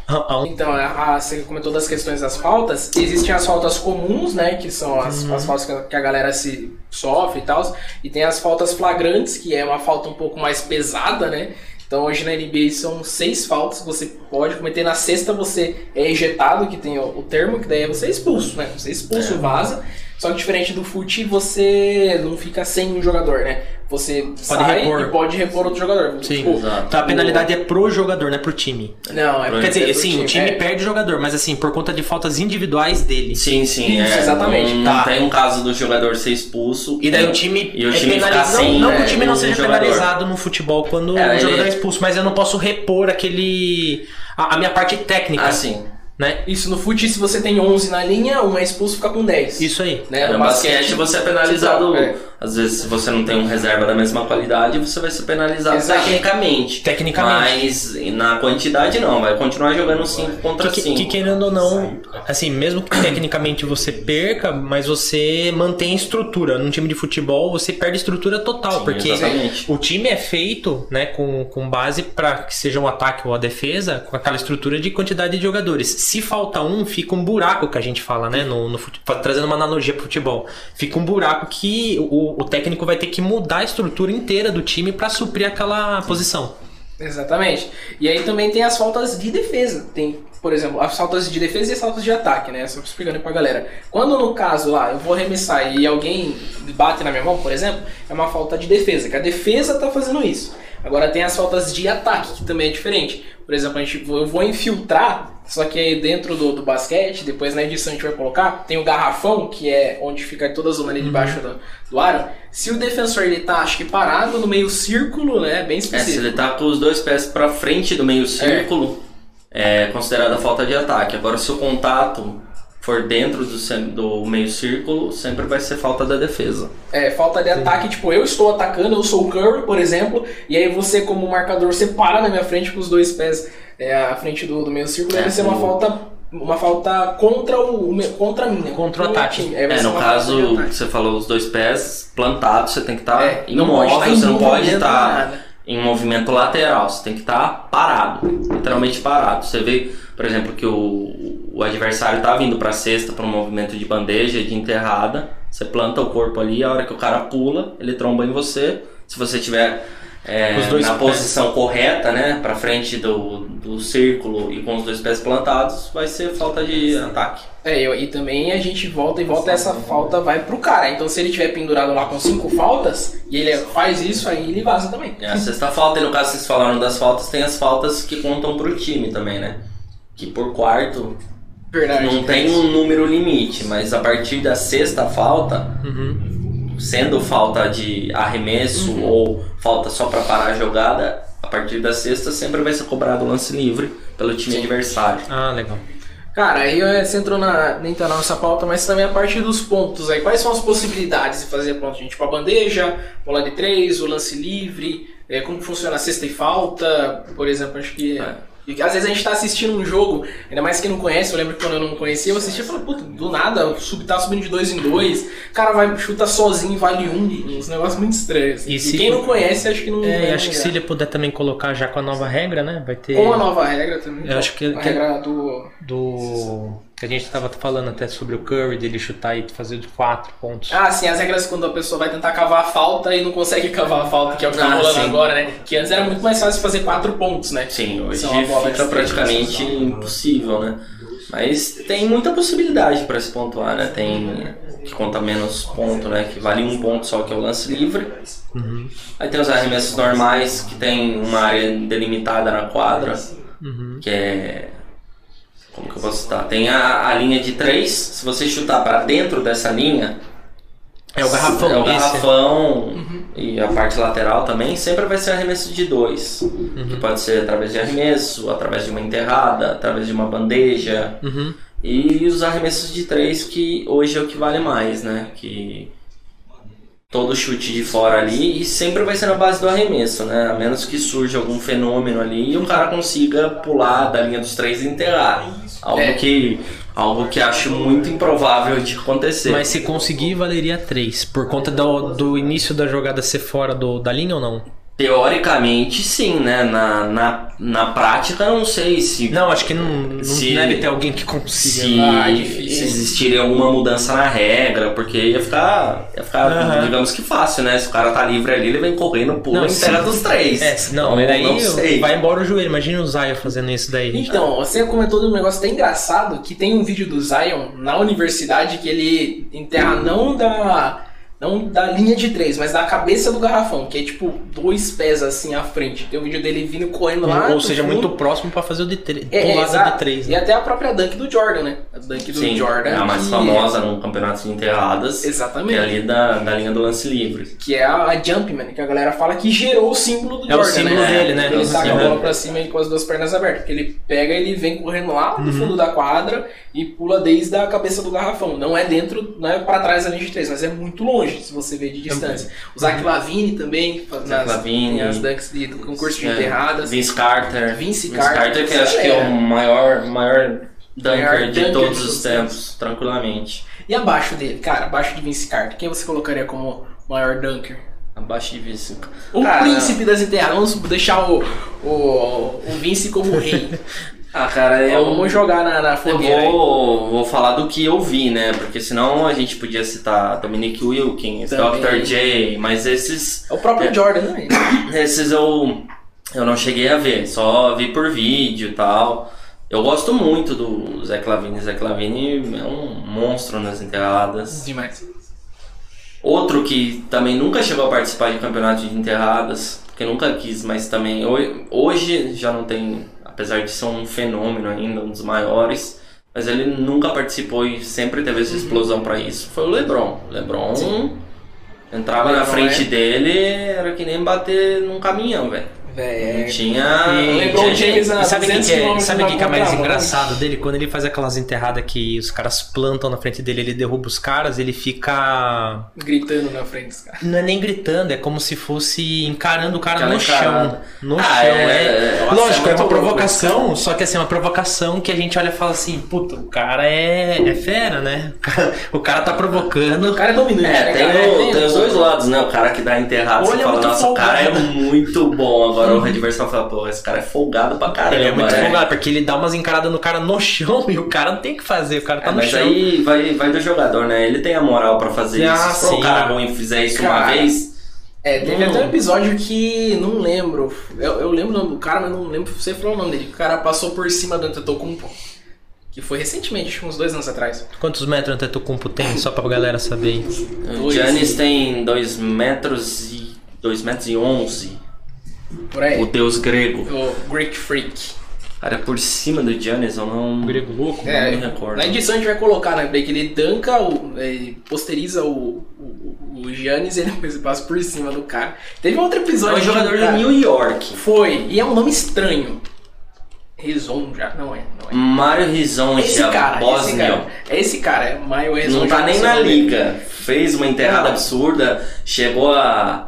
S1: Então, a, você comentou das questões das faltas. Existem as faltas comuns, né? Que são as, uhum. as faltas que a galera se sofre e tal. E tem as faltas flagrantes, que é uma falta um pouco mais pesada, né? Então hoje na NBA são seis faltas que você pode cometer. Na sexta você é ejetado, que tem o, o termo, que daí é você é expulso, né? Você é expulso, é. vaza. Só que diferente do fute, você não fica sem um jogador, né? Você pode sai repor. e pode repor outro jogador.
S2: Sim, tipo, exato. Então a penalidade o... é pro jogador, não é pro time.
S1: Não, é
S2: Quer dizer, é sim, time. o time é. perde o jogador, mas assim, por conta de faltas individuais dele.
S3: Sim, sim. Isso,
S1: é, exatamente.
S3: Não, tá. tem um caso do jogador ser expulso.
S2: E daí o time.
S3: E o time é ficar sem.
S2: Não, não que o time não seja jogador. penalizado no futebol quando é, o jogador é expulso, mas eu não posso repor aquele. a, a minha parte técnica.
S3: Ah, sim.
S1: Né? Isso no fute, se você tem 11 na linha, um é expulso fica com 10.
S2: Isso aí.
S3: Né? No, no basquete, basquete, você é penalizado. É. Às vezes, se você não tem um reserva da mesma qualidade, você vai ser penalizado Exato. tecnicamente.
S2: Tecnicamente.
S3: Mas na quantidade, não. Vai continuar jogando 5 contra 5.
S2: Que, que, querendo ou não, assim, mesmo que tecnicamente você perca, mas você mantém estrutura. Num time de futebol, você perde estrutura total. Sim, porque exatamente. o time é feito né, com, com base para que seja um ataque ou a defesa, com aquela estrutura de quantidade de jogadores se falta um, fica um buraco que a gente fala, né? No, no trazendo uma analogia pro futebol. Fica um buraco que o, o técnico vai ter que mudar a estrutura inteira do time para suprir aquela posição.
S1: Exatamente. E aí também tem as faltas de defesa. Tem, por exemplo, as faltas de defesa e as faltas de ataque, né? Só explicando pra galera. Quando no caso lá eu vou arremessar e alguém bate na minha mão, por exemplo, é uma falta de defesa, que a defesa tá fazendo isso. Agora tem as faltas de ataque, que também é diferente. Por exemplo, a gente, eu vou infiltrar, só que aí dentro do, do basquete, depois na edição a gente vai colocar, tem o garrafão, que é onde fica toda a zona ali debaixo uhum. do, do aro. Se o defensor ele tá, acho que parado no meio círculo, né, bem específico.
S3: É, se ele tá com os dois pés para frente do meio círculo, é, é considerada falta de ataque. Agora, se o contato for dentro do, do meio círculo, sempre vai ser falta da defesa.
S1: É, falta de Sim. ataque, tipo, eu estou atacando, eu sou o Curry, por exemplo, e aí você, como marcador, você para na minha frente com os dois pés é, à frente do, do meio círculo, é, deve ser uma falta uma falta contra o contra mim, né?
S2: Contra o ataque.
S3: É, é no caso, você falou os dois pés plantados, você tem que estar tá é, imóvel, você não pode estar tá em movimento lateral, você tem que estar tá parado, literalmente parado. Você vê, por exemplo, que o, o adversário tá vindo para cesta para um movimento de bandeja, de enterrada, você planta o corpo ali, a hora que o cara pula, ele tromba em você. Se você tiver é, na pés. posição correta, né, para frente do, do círculo e com os dois pés plantados, vai ser falta de ataque.
S1: É, e também a gente volta e volta essa falta vai pro cara. Então se ele tiver pendurado lá com cinco faltas e ele faz isso, aí ele vaza também.
S3: É, a sexta falta, e no caso vocês falaram das faltas, tem as faltas que contam pro time também, né? Que por quarto Verdade, não tem um número limite, mas a partir da sexta falta, uhum. Sendo falta de arremesso uhum. ou falta só para parar a jogada, a partir da sexta sempre vai ser cobrado o lance livre pelo time Sim. adversário.
S2: Ah, legal.
S1: Cara, aí você entrou na, dentro da nossa pauta, mas também a partir dos pontos aí. Quais são as possibilidades de fazer ponto, gente? Tipo a bandeja, bola de três, o lance livre, é, como funciona a cesta e falta, por exemplo, acho que. É. E às vezes a gente tá assistindo um jogo, ainda mais quem não conhece, eu lembro que quando eu não conhecia, eu assistia e falava, puta, do nada, o sub tá subindo de dois em dois, o cara vai, chuta sozinho e vale um, uns negócios muito estranhos. E, e quem não conhece, acho que não.
S2: É, acho que se ele puder também colocar já com a nova regra, né? Vai ter.
S1: Com a nova regra também.
S2: Eu acho que.
S1: A
S2: que
S1: regra do.
S2: Do a gente estava falando até sobre o Curry, dele chutar e fazer de quatro pontos.
S1: Ah, sim, as regras quando a pessoa vai tentar cavar a falta e não consegue [laughs] cavar a falta, que é o que tá ah, rolando agora, né? Que antes era muito mais fácil fazer quatro pontos, né?
S3: Sim, hoje fica praticamente impossível, né? Mas tem muita possibilidade para se pontuar, né? Tem que conta menos ponto, né? Que vale um ponto só, que é o lance livre. Uhum. Aí tem os arremessos normais, que tem uma área delimitada na quadra, uhum. que é como que eu posso citar? Tem a, a linha de 3, se você chutar para dentro dessa linha.
S2: É o garrafão.
S3: É o garrafão uhum. e a parte lateral também sempre vai ser arremesso de 2. Uhum. Que pode ser através de arremesso, através de uma enterrada, através de uma bandeja. Uhum. E os arremessos de 3 que hoje é o que vale mais, né? Que todo chute de fora ali e sempre vai ser na base do arremesso, né? A menos que surja algum fenômeno ali e o cara consiga pular da linha dos três e enterrar. Algo é. que algo que acho muito improvável de acontecer.
S2: Mas se conseguir, valeria 3. Por conta do, do início da jogada ser fora do, da linha ou não?
S3: Teoricamente, sim, né? Na, na, na prática, não sei se.
S2: Não, acho que não, não se, deve ter alguém que consiga.
S3: Se, ah, se existiria alguma mudança na regra, porque ia ficar, ia ficar uhum. digamos que fácil, né? Se o cara tá livre ali, ele vem correndo, pula e terra dos três.
S2: É, não, então, daí não sei. vai embora o joelho. Imagina o Zion fazendo isso daí.
S1: Então, você comentou de um negócio até engraçado que tem um vídeo do Zion na universidade que ele enterra não da não da linha de três, mas da cabeça do garrafão, que é tipo dois pés assim à frente. Tem um vídeo dele vindo correndo lá.
S2: Ou seja, fundo. muito próximo para fazer o de três. É, é, de três.
S1: Né? E até a própria dunk do Jordan, né? A dunk do
S3: Sim,
S1: Jordan. É
S3: a mais famosa no campeonato de enterradas.
S1: Exatamente.
S3: Que é ali da, da linha do lance livre.
S1: Que é a, a Jumpman, que a galera fala que gerou o símbolo do é Jordan.
S2: É o símbolo
S1: né?
S2: dele, né?
S1: Ele saca a bola pra cima com as duas pernas abertas. Porque ele pega, ele vem correndo lá no uhum. fundo da quadra e pula desde a cabeça do garrafão. Não é dentro, não é pra trás da linha de três, mas é muito longe se você ver de distância. O Zach Lavine também,
S3: Zach Lavine,
S1: dunks de, concurso de é, enterradas.
S3: Vince Carter.
S1: Vince,
S3: Vince Carter, Carter que acho que é o maior, maior dunker de dunker todos os tempos, tranquilamente.
S1: E abaixo dele, cara, abaixo de Vince Carter, quem você colocaria como maior dunker?
S3: Abaixo de Vince.
S1: O Cara, príncipe das enterradas. Vamos deixar o, o, o Vince como rei. [laughs]
S3: Ah, cara, eu.
S1: Vamos jogar na, na fogueira.
S3: Eu vou, vou falar do que eu vi, né? Porque senão a gente podia citar Dominic Wilkins, Também. Dr. J, mas esses.
S1: É o próprio
S3: é,
S1: Jordan, né? [coughs]
S3: Esses eu, eu não cheguei a ver, só vi por vídeo e tal. Eu gosto muito do Zé Clavini. Zé Clavini é um monstro nas enterradas.
S1: Demais.
S3: Outro que também nunca chegou a participar de campeonato de enterradas, porque nunca quis, mas também hoje já não tem apesar de ser um fenômeno ainda, um dos maiores, mas ele nunca participou e sempre teve essa uhum. explosão para isso. Foi o LeBron. LeBron Sim. entrava LeBron na frente é... dele, era que nem bater num caminhão, velho.
S1: Véio,
S3: é... tinha.
S1: LeBron James a
S2: sabe o que, que, é, sabe que, que é mais engraçado dele? Quando ele faz aquelas enterradas que os caras plantam na frente dele, ele derruba os caras, ele fica.
S1: Gritando na frente dos caras.
S2: Não é nem gritando, é como se fosse encarando o cara Aquela no encarada. chão. No ah, chão. É, é... Lógico, é, uma provocação, louco. só que assim, é uma provocação que a gente olha e fala assim, puta, o cara é, é fera, né? [laughs] O cara tá provocando.
S1: O cara é dominante. É,
S3: né, tem, o, tem os dois lados, né? O cara que dá enterrado, você fala, nossa, o cara é muito bom agora agora o adversário fala, pô, esse cara é folgado pra caramba.
S2: Ele é muito
S3: é.
S2: folgado, porque ele dá umas encaradas no cara no chão [laughs] e o cara não tem o que fazer, o cara tá é, no
S3: mas
S2: chão.
S3: Mas aí vai, vai do jogador, né? Ele tem a moral pra fazer ah, isso. Se o cara ruim fizer isso cara. uma vez,
S1: É, teve hum. até um episódio que não lembro. Eu, eu lembro o nome do cara, mas não lembro você falou o nome dele. O cara passou por cima do Antetokounmpo. Que foi recentemente, uns dois anos atrás.
S2: Quantos metros o Antetokounmpo tem, só pra galera saber?
S3: O Giannis tem 2 metros e... 2 metros e 11.
S1: Por aí.
S3: O deus grego.
S1: O Greek Freak.
S3: Cara, por cima do Giannis, eu não.
S2: Grego louco?
S1: É, não me recordo. Na edição a gente vai colocar, né? Que ele tanca, o, é, posteriza o, o, o Giannis e ele depois passa por cima do cara. Teve um outro episódio.
S3: É um jogador de, New York.
S1: Foi, e é um nome estranho. Rizon já, não é, não é.
S3: Mário Rizon,
S1: esse cara, esse cara, é esse cara, é Mário Rizon.
S3: Não tá nem na liga. Fez uma enterrada absurda, chegou a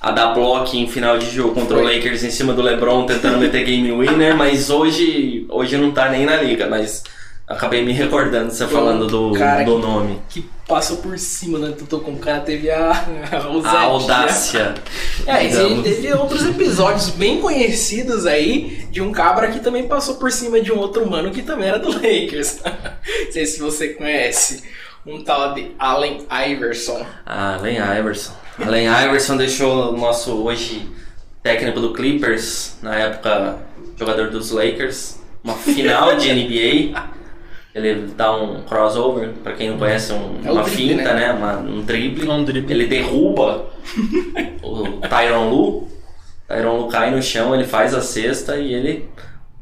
S3: a dar bloco em final de jogo contra o Lakers em cima do LeBron tentando meter game winner, [laughs] mas hoje hoje não tá nem na liga, mas acabei me recordando você falando do, do nome.
S1: Que passou por cima, né? Tu com o cara teve a, [laughs]
S3: a, a audácia.
S1: é, e teve outros episódios bem conhecidos aí de um cabra que também passou por cima de um outro humano que também era do Lakers. [laughs] não sei se você conhece. Um tal de Allen Iverson.
S3: Allen Iverson. Allen Iverson deixou o nosso hoje técnico do Clippers, na época jogador dos Lakers, uma final de NBA. Ele dá um crossover, para quem não conhece, um, é uma drible, finta, né? né? Uma, um, drible.
S2: um drible.
S3: Ele derruba o Tyron Lu. Tyron Lu cai no chão, ele faz a cesta e ele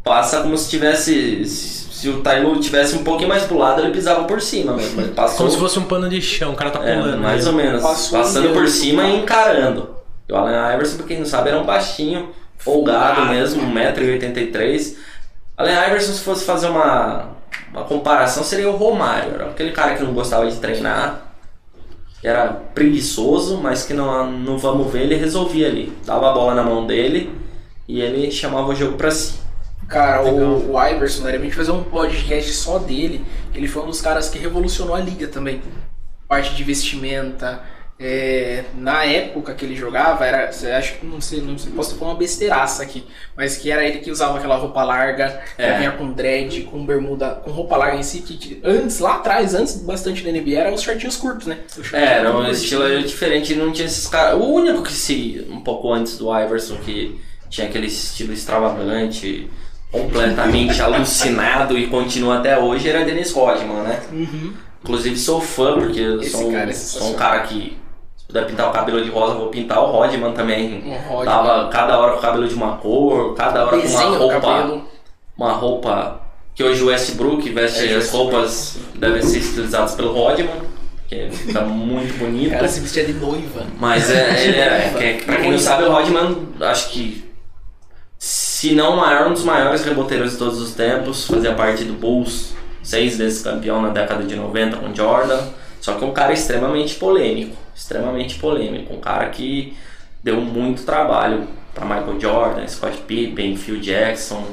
S3: passa como se tivesse se o Tailu tivesse um pouquinho mais pro lado, ele pisava por cima mesmo. Ele passou...
S2: Como se fosse um pano de chão, o cara tá pulando.
S3: É, mais ou menos. Passou passando por cima e encarando. E o Allen Iverson, pra quem não sabe, era um baixinho, folgado mesmo, 1,83m. Allen Iverson, se fosse fazer uma, uma comparação, seria o Romário. Era aquele cara que não gostava de treinar, que era preguiçoso, mas que não, não vamos ver, ele resolvia ali. Dava a bola na mão dele e ele chamava o jogo pra si.
S1: Cara, o, o Iverson, né, a gente fazer um podcast só dele. Ele foi um dos caras que revolucionou a liga também. Parte de vestimenta. É, na época que ele jogava, era. Acho que não sei, não sei, posso falar uma besteiraça aqui, mas que era ele que usava aquela roupa larga, é. vinha com dread, com bermuda, com roupa larga em si, que antes, lá atrás, antes bastante da NBA, eram os shortinhos curtos, né?
S3: É, era um estilo diferente, não tinha esses caras. O único que se, um pouco antes do Iverson, que tinha aquele estilo extravagante completamente alucinado e continua até hoje era Dennis Rodman, né?
S1: Uhum.
S3: Inclusive sou fã, porque eu sou, um, é sou um cara que se puder pintar o cabelo de rosa, vou pintar o Rodman também.
S1: Um Rodman.
S3: Tava cada hora com o cabelo de uma cor, cada hora com uma roupa. Uma roupa que hoje o Westbrook veste é, as roupas devem ser estilizadas pelo Rodman. Que fica muito bonito.
S1: Cara se vestia de noiva.
S3: Mas é, ele é, [laughs] é, pra quem não sabe, o Rodman, acho que se não o maior, um dos maiores reboteiros de todos os tempos, fazia parte do Bulls, seis vezes campeão na década de 90 com Jordan, só que um cara extremamente polêmico, extremamente polêmico, um cara que deu muito trabalho para Michael Jordan, Scott Pippen, Phil Jackson,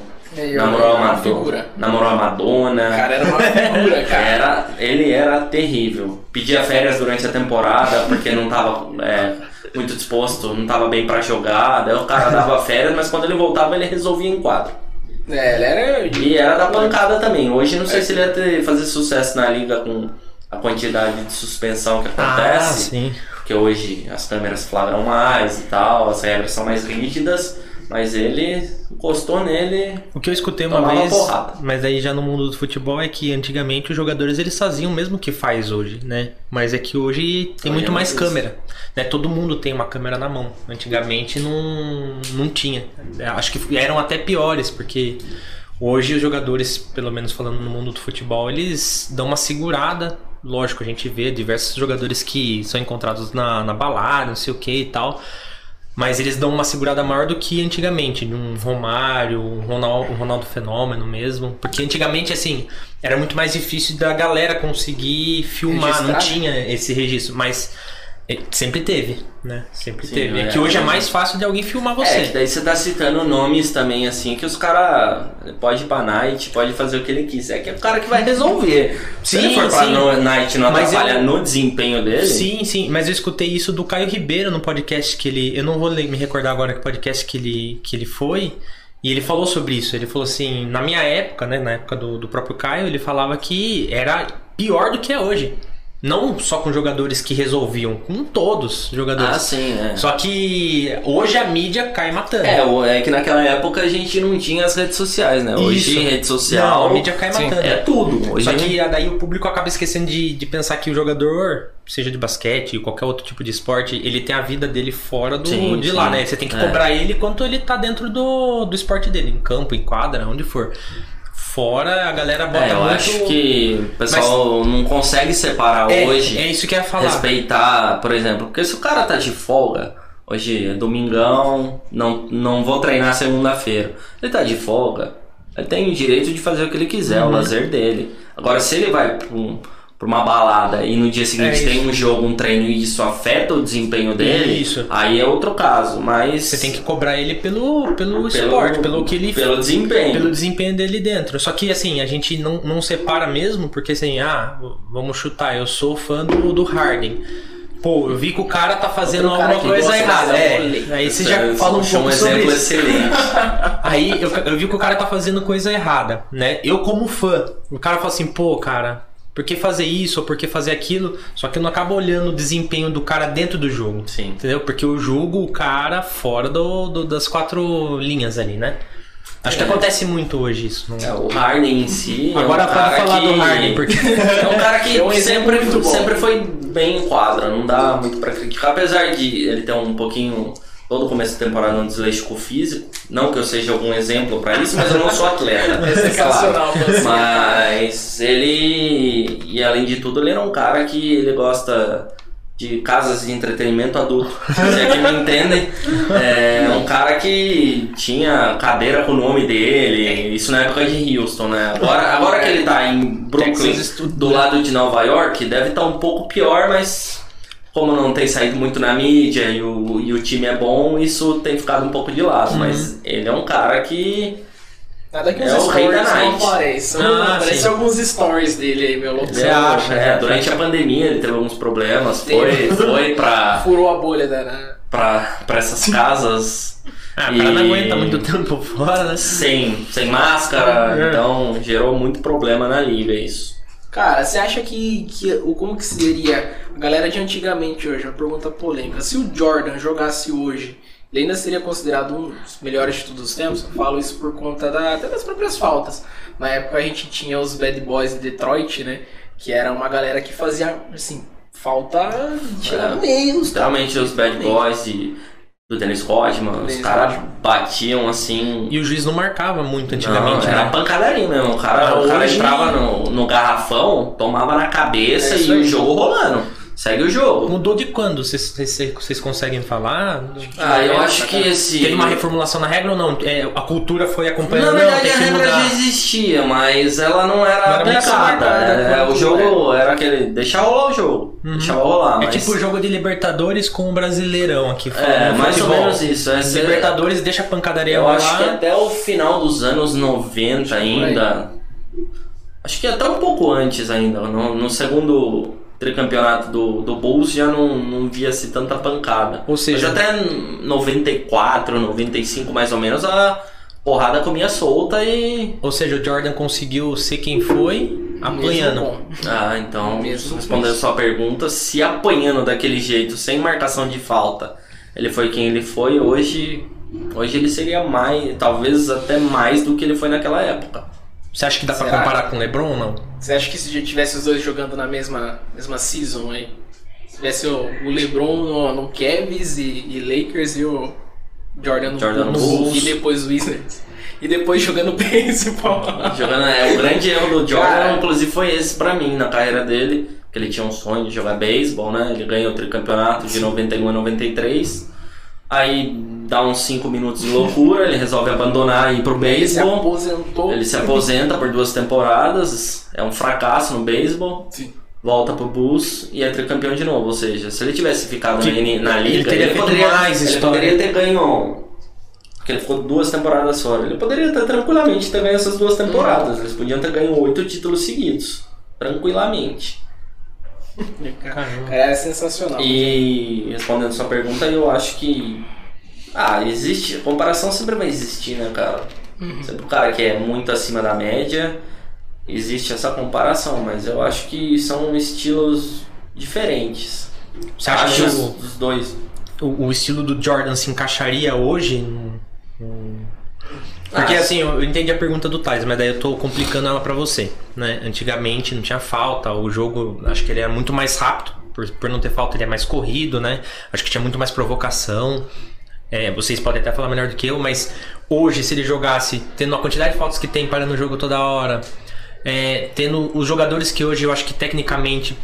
S3: namorou, a Madonna, namorou a Madonna.
S1: Cara, era uma figura, [laughs] cara.
S3: Era, ele era terrível. Pedia férias durante a temporada porque não tava é, muito disposto, não tava bem para jogar. Daí o cara dava [laughs] férias, mas quando ele voltava ele resolvia em quadro.
S1: É, ele era.
S3: E era da pancada também. Hoje não sei é. se ele ia ter, fazer sucesso na liga com a quantidade de suspensão que acontece. Ah,
S2: sim.
S3: Porque hoje as câmeras flagram mais e tal, as regras são mais rígidas. Mas ele encostou nele.
S2: O que eu escutei uma vez, porrada. mas aí já no mundo do futebol é que antigamente os jogadores eles faziam o mesmo que faz hoje, né? Mas é que hoje tem hoje muito é mais câmera, né? Todo mundo tem uma câmera na mão. Antigamente não não tinha. Acho que eram até piores porque hoje os jogadores, pelo menos falando no mundo do futebol, eles dão uma segurada lógico, a gente vê diversos jogadores que são encontrados na, na balada, não sei o que e tal. Mas eles dão uma segurada maior do que antigamente, de um Romário, um Ronaldo, um Ronaldo Fenômeno mesmo. Porque antigamente, assim, era muito mais difícil da galera conseguir filmar, Registrar, não tinha né? esse registro. Mas sempre teve, né? Sempre Sim, teve. É, é que hoje é, é mais fácil de alguém filmar você. É,
S3: que daí você tá citando nomes também, assim, que os caras pode ir pra night, pode fazer o que ele quiser, que é o cara que vai resolver. Se sim, ele for pra no night não mas atrapalha eu... no desempenho dele.
S2: Sim, sim, mas eu escutei isso do Caio Ribeiro no podcast que ele. Eu não vou me recordar agora que podcast que ele, que ele foi. E ele falou sobre isso. Ele falou assim, na minha época, né? Na época do, do próprio Caio, ele falava que era pior do que é hoje. Não só com jogadores que resolviam, com todos os jogadores.
S3: Ah, sim, é.
S2: Só que hoje a mídia cai matando.
S3: É, é que naquela época a gente não tinha as redes sociais, né? Hoje
S2: Isso.
S3: rede social.
S2: Não, a mídia cai
S1: Sim.
S2: matando.
S3: É tudo. Hoje
S2: Só que daí o público acaba esquecendo de, de pensar que o jogador, seja de basquete, qualquer outro tipo de esporte, ele tem a vida dele fora do,
S3: Sim,
S2: de
S3: sim.
S2: lá, né? Você tem que
S3: É.
S2: cobrar ele quanto ele tá dentro do, do esporte dele, em campo, em quadra, onde for. Fora a galera bota
S3: É, eu
S2: muito...
S3: acho que o pessoal não consegue separar
S2: é,
S3: hoje.
S2: é isso que eu ia falar.
S3: respeitar, por exemplo, porque se o cara tá de folga, hoje é domingão, não, não vou treinar segunda-feira, ele tá de folga, ele tem o direito de fazer o que ele quiser,
S2: Uhum.
S3: o lazer dele. Agora, se ele vai pra, um- pra uma balada e no dia seguinte
S2: É
S3: tem um jogo, um treino e isso afeta o desempenho dele,
S2: Isso.
S3: aí é outro caso, mas...
S2: Você tem que cobrar ele pelo, pelo, esporte, pelo que ele
S3: Pelo desempenho.
S2: pelo desempenho dele dentro. Só que assim, a gente não, não separa mesmo, porque assim, ah, vamos chutar, eu sou fã do, do Harden. Pô, eu vi que o cara tá fazendo
S1: cara
S2: alguma coisa errada. É, aí você já fala um pouco sobre
S3: exemplo
S2: isso.
S3: excelente. [laughs]
S2: Aí eu, eu vi que o cara tá fazendo coisa errada, né? Eu como fã, o cara fala assim, pô, cara, por que fazer isso ou por que fazer aquilo? Só que eu não acabo olhando o desempenho do cara dentro do jogo.
S3: Sim.
S2: Entendeu? Porque eu julgo o cara fora do, do- das quatro linhas ali, né? Acho que
S3: É.
S2: acontece muito hoje isso. não-
S3: É, o Harden em si. é
S2: Agora
S3: um
S2: pode
S3: cara
S2: falar
S3: que...
S2: do Harden, porque. [laughs]
S3: É um cara que
S1: É um
S3: sempre, sempre foi bem em quadra, não dá muito pra criticar. Apesar de ele ter um pouquinho, todo começo da temporada, um desleixo físico. Não que eu seja algum exemplo pra isso, mas eu não sou atleta. [laughs]
S1: É você.
S3: Mas ele, e além de tudo, ele era um cara que ele gosta de casas de entretenimento adulto. [laughs] Se é que me entendem. É um cara que tinha cadeira com o nome dele, isso na época de Houston, né? Agora, agora que ele tá em Brooklyn, do lado de Nova York, deve estar um pouco pior, mas como não tem saído muito na mídia e o, e o time é bom, isso tem ficado um pouco de lado.
S2: Uhum.
S3: Mas ele é um cara que
S1: Nada que
S3: É
S1: os
S3: o rei da
S1: stories não apareçam.
S2: Ah,
S1: alguns stories dele aí, meu louco.
S3: Você
S2: acha,
S3: É,
S2: né?
S3: durante a pandemia ele teve alguns problemas, foi, foi pra,
S1: Furou a bolha da. né?
S3: pra, pra essas casas [laughs]
S2: Ah, o cara não aguenta muito tempo fora, né?
S3: sem, sem máscara,
S2: É.
S3: então gerou muito problema na liga isso.
S1: Cara, você acha que, que como que seria a galera de antigamente hoje? Uma pergunta polêmica. Se o Jordan jogasse hoje, ele ainda seria considerado um dos melhores de todos os tempos? Eu falo isso por conta da, até das próprias faltas. Na época a gente tinha os Bad Boys de Detroit, né? Que era uma galera que fazia, assim, falta tirar
S3: É.
S1: no meio. os
S3: Literalmente os bad boys de, do Dennis Rodman, os
S1: Dennis
S3: caras
S1: Rodman.
S3: batiam assim.
S2: E o juiz não marcava muito antigamente,
S3: Não, era
S2: né?
S3: pancadaria mesmo. O cara,
S2: Ah,
S3: o cara entrava no, no garrafão, tomava na cabeça
S1: É
S3: e o jogo rolando. Segue o jogo.
S2: Mudou de quando? Vocês- conseguem falar?
S3: Ah, eu acho que esse.
S2: Teve uma reformulação na regra ou não? É, a cultura foi acompanhando?
S3: Na
S2: não,
S3: verdade,
S2: tem
S3: a regra
S2: mudar.
S3: já existia, mas ela não era
S2: Não era
S3: aplicada. É,
S1: quando-
S3: o jogo era aquele. Deixar rolar o jogo.
S2: Uhum.
S3: Deixava rolar.
S2: É
S3: mas-
S2: tipo o jogo de Libertadores com o Brasileirão aqui.
S3: É, mais ou
S2: futebol.
S3: menos isso. É,
S2: Libertadores deixa a pancadaria
S3: Eu
S2: rolar.
S3: acho que até o final dos anos 90 ainda. Acho que até um pouco antes ainda. No, no segundo tricampeonato do, do Bulls já não, não via-se tanta pancada.
S2: Ou seja-
S3: Mas até 94, 95 mais ou menos, a porrada comia solta e.
S2: Ou seja, o Jordan conseguiu ser quem foi apanhando.
S3: Ah, então,
S1: Mesmo
S3: respondendo
S1: com
S3: sua pergunta, se apanhando daquele jeito, sem marcação de falta, ele foi quem ele foi, hoje. Hoje ele seria mais, talvez até mais do que ele foi naquela época.
S2: Você acha que dá pra
S1: Será?
S2: comparar com o LeBron ou não?
S1: Você acha que se tivesse os dois jogando na mesma, mesma season aí? Se tivesse o, o LeBron no, no Cavs e, e Lakers e o Jordan no,
S3: Jordan
S1: Bulls,
S3: Bulls.
S1: e depois o Wizards. E depois jogando [laughs] baseball.
S3: Jogando, é, o grande erro do Jordan,
S1: Cara.
S3: inclusive, foi esse pra mim na carreira dele. Que ele tinha um sonho de jogar beisebol, né? Ele ganhou o tricampeonato de 91 a 93. Aí dá uns 5 minutos de loucura, ele resolve abandonar e ir pro
S1: Ele se
S3: beisebol.
S1: aposentou.
S3: Ele se aposenta por duas temporadas, é um fracasso no beisebol.
S1: Sim.
S3: Volta pro Bulls e é tricampeão de novo. Ou seja, se ele tivesse ficado
S2: Que-
S3: na, na
S2: ele
S3: liga,
S2: teria
S3: ele,
S2: feito
S3: poderia,
S2: mais
S3: ele
S2: história.
S3: poderia ter ganho. Porque ele ficou duas temporadas fora. Ele poderia ter tranquilamente ter ganho essas duas temporadas. Eles podiam ter ganho oito títulos seguidos. Tranquilamente.
S1: Cara, é sensacional.
S3: E respondendo sua pergunta, eu acho que. Ah, existe. Comparação sempre vai existir, né, cara? Sempre o cara que é muito acima da média, existe essa comparação, mas eu acho que são estilos diferentes.
S2: Você acha Acho que o, os dois. O, o, estilo do Jordan se encaixaria hoje. Porque ah, assim, eu entendi a pergunta do Thais, mas daí eu tô complicando ela para você, né? Antigamente não tinha falta, o jogo, acho que ele era muito mais rápido, por, por não ter falta ele é mais corrido, né? Acho que tinha muito mais provocação. É, vocês podem até falar melhor do que eu, mas hoje se ele jogasse tendo a quantidade de faltas que tem parando o jogo toda hora, é, tendo os jogadores que hoje eu acho que tecnicamente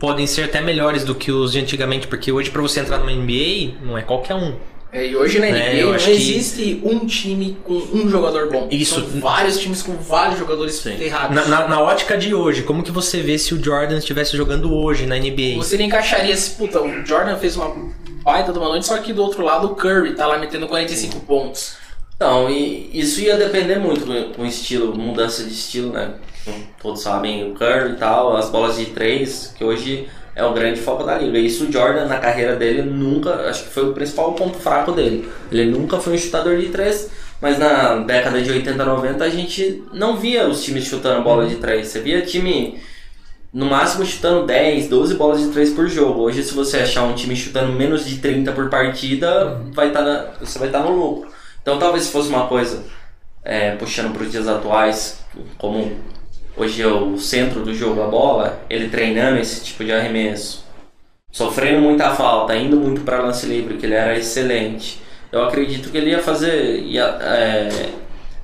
S2: podem ser até melhores do que os de antigamente, porque hoje para você entrar numa NBA não é qualquer um.
S1: É, e hoje na NBA é, não existe que... um time com um jogador bom.
S2: Isso.
S1: São vários times com vários jogadores errados.
S2: Na, na, na, ótica de hoje, como que você vê se o Jordan estivesse jogando hoje na NBA?
S1: Você nem encaixaria se, puta, o Jordan fez uma baita de uma noite, só que do outro lado o Curry tá lá metendo 45 pontos.
S3: Então, e isso ia depender muito com o estilo, mudança de estilo, né? Todos sabem o Curry e tal, as bolas de três, que hoje é o grande foco da liga. Isso o Jordan na carreira dele nunca, acho que foi o principal ponto fraco dele. Ele nunca foi um chutador de três, mas na década de 80, 90 a gente não via os times chutando bola de três. Você via time no máximo chutando 10, 12 bolas de três por jogo. Hoje se você achar um time chutando menos de 30 por partida, vai tá você vai estar tá no lucro. Então talvez se fosse uma coisa é, puxando para os dias atuais, como hoje é o centro do jogo a bola, ele treinando esse tipo de arremesso, sofrendo muita falta, indo muito para lance livre, que ele era excelente. Eu acredito que ele ia fazer. Ia, é,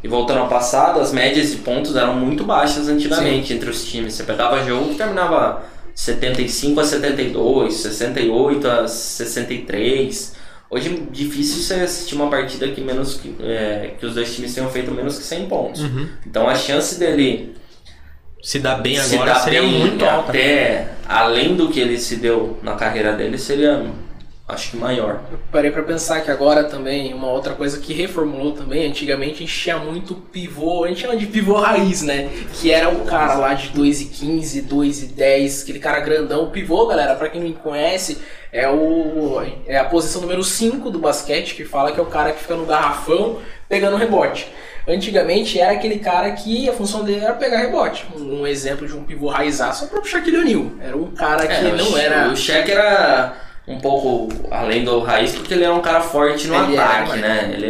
S3: e voltando ao passado, as médias de pontos eram muito baixas antigamente Sim. entre os times. Você pegava jogo que terminava 75 a 72, 68 a 63. Hoje é difícil você assistir uma partida que menos que, é, que os dois times tenham feito menos que 100 pontos. Uhum. Então a chance dele
S2: se dar bem se agora seria bem, muito alta.
S3: Até além do que ele se deu na carreira dele, seria acho que maior.
S1: Eu parei para pensar que agora também, uma outra coisa que reformulou também, antigamente a gente tinha muito pivô, a gente chama de pivô raiz, né? Que era o cara lá de 2,15, 2,10, aquele cara grandão. O pivô, galera, para quem não conhece, é, o, é a posição número 5 do basquete, que fala que é o cara que fica no garrafão pegando rebote. Antigamente era aquele cara que a função dele era pegar rebote. Um, um exemplo de um pivô raizaço é o próprio Shaquille O'Neal. Era um cara que é, não era.
S3: O Shaq era um pouco além do raiz, porque ele era um cara forte no ele ataque, era, né? Ele,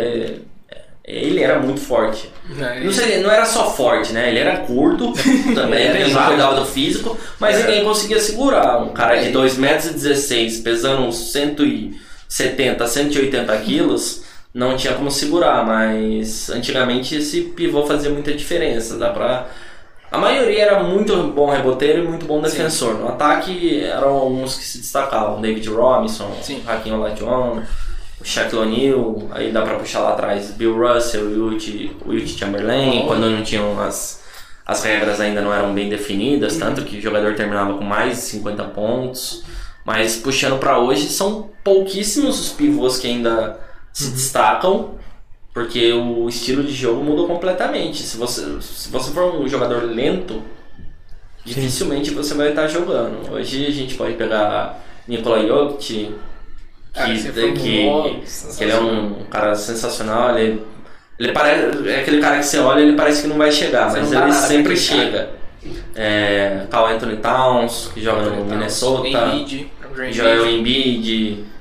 S3: é, ele era muito forte. É, não, sei, não era só forte, né? Ele era curto [laughs] também, ele não cuidava do físico, mas é. ninguém conseguia segurar. Um cara de 2,16 metros, pesando uns 170, 180 quilos, não tinha como segurar, mas antigamente esse pivô fazia muita diferença. Dá pra a maioria era muito bom reboteiro e muito bom defensor. Sim. No ataque eram alguns que se destacavam. David Robinson, Sim. Hakim Olajuwon, Shaquille O'Neal, aí dá pra puxar lá atrás Bill Russell, Wilt, Wilt Chamberlain, oh. quando não tinham as, as regras ainda não eram bem definidas, uhum. tanto que o jogador terminava com mais de 50 pontos. Mas puxando para hoje, são pouquíssimos os pivôs que ainda se uhum. destacam porque o estilo de jogo mudou completamente. Se você, se você for um jogador lento, dificilmente Sim. você vai estar jogando. Hoje a gente pode pegar Nikola Jokic, que, que, que, ele é um cara sensacional, ele, ele parece, é aquele cara que você olha ele parece que não vai chegar, você mas ele sempre chega. É, Carl Anthony Towns, que joga Anthony no Minnesota, Embiid, Joel Embiid.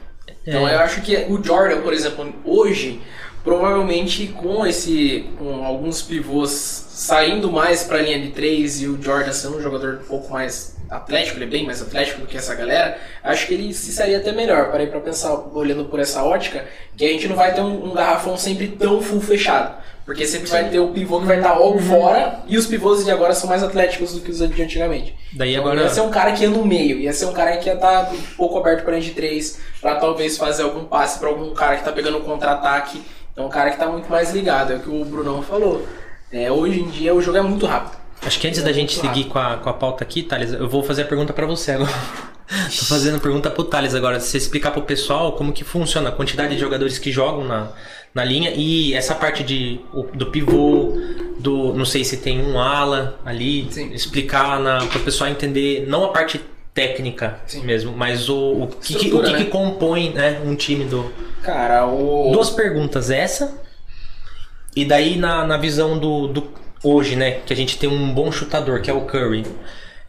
S1: Então é. eu acho que o Jordan, por exemplo, hoje provavelmente com esse com alguns pivôs saindo mais para a linha de três e o Jordan sendo um jogador um pouco mais atlético, ele é bem mais atlético do que essa galera, acho que ele se sairia até melhor. Parei para pensar, olhando por essa ótica, que a gente não vai ter um, um garrafão sempre tão full fechado. Porque sempre Sim. vai ter o pivô que vai estar logo uhum. fora e os pivôs de agora são mais atléticos do que os de antigamente.
S2: Daí então, agora...
S1: Ia ser um cara que ia no meio, ia ser um cara que ia estar um pouco aberto para de três, para talvez fazer algum passe para algum cara que está pegando um contra-ataque é um cara que está muito mais ligado, é o que o Brunão falou. É, hoje em dia o jogo é muito rápido.
S2: Acho que antes da gente seguir com a, com a pauta aqui, Thales, eu vou fazer a pergunta para você agora. [laughs] Tô fazendo a pergunta pro Thales agora. Você explicar pro pessoal como que funciona a quantidade de jogadores que jogam na, na linha e essa parte de, do pivô, do. Não sei se tem um ala ali. Sim. Explicar na, pro pessoal entender, não a parte técnica Sim. mesmo, mas o, o, que, que, o que, né? que compõe né, um time do.
S1: Cara, o.
S2: Duas perguntas, essa. E daí na, na visão do, do hoje, né? Que a gente tem um bom chutador, que é o Curry.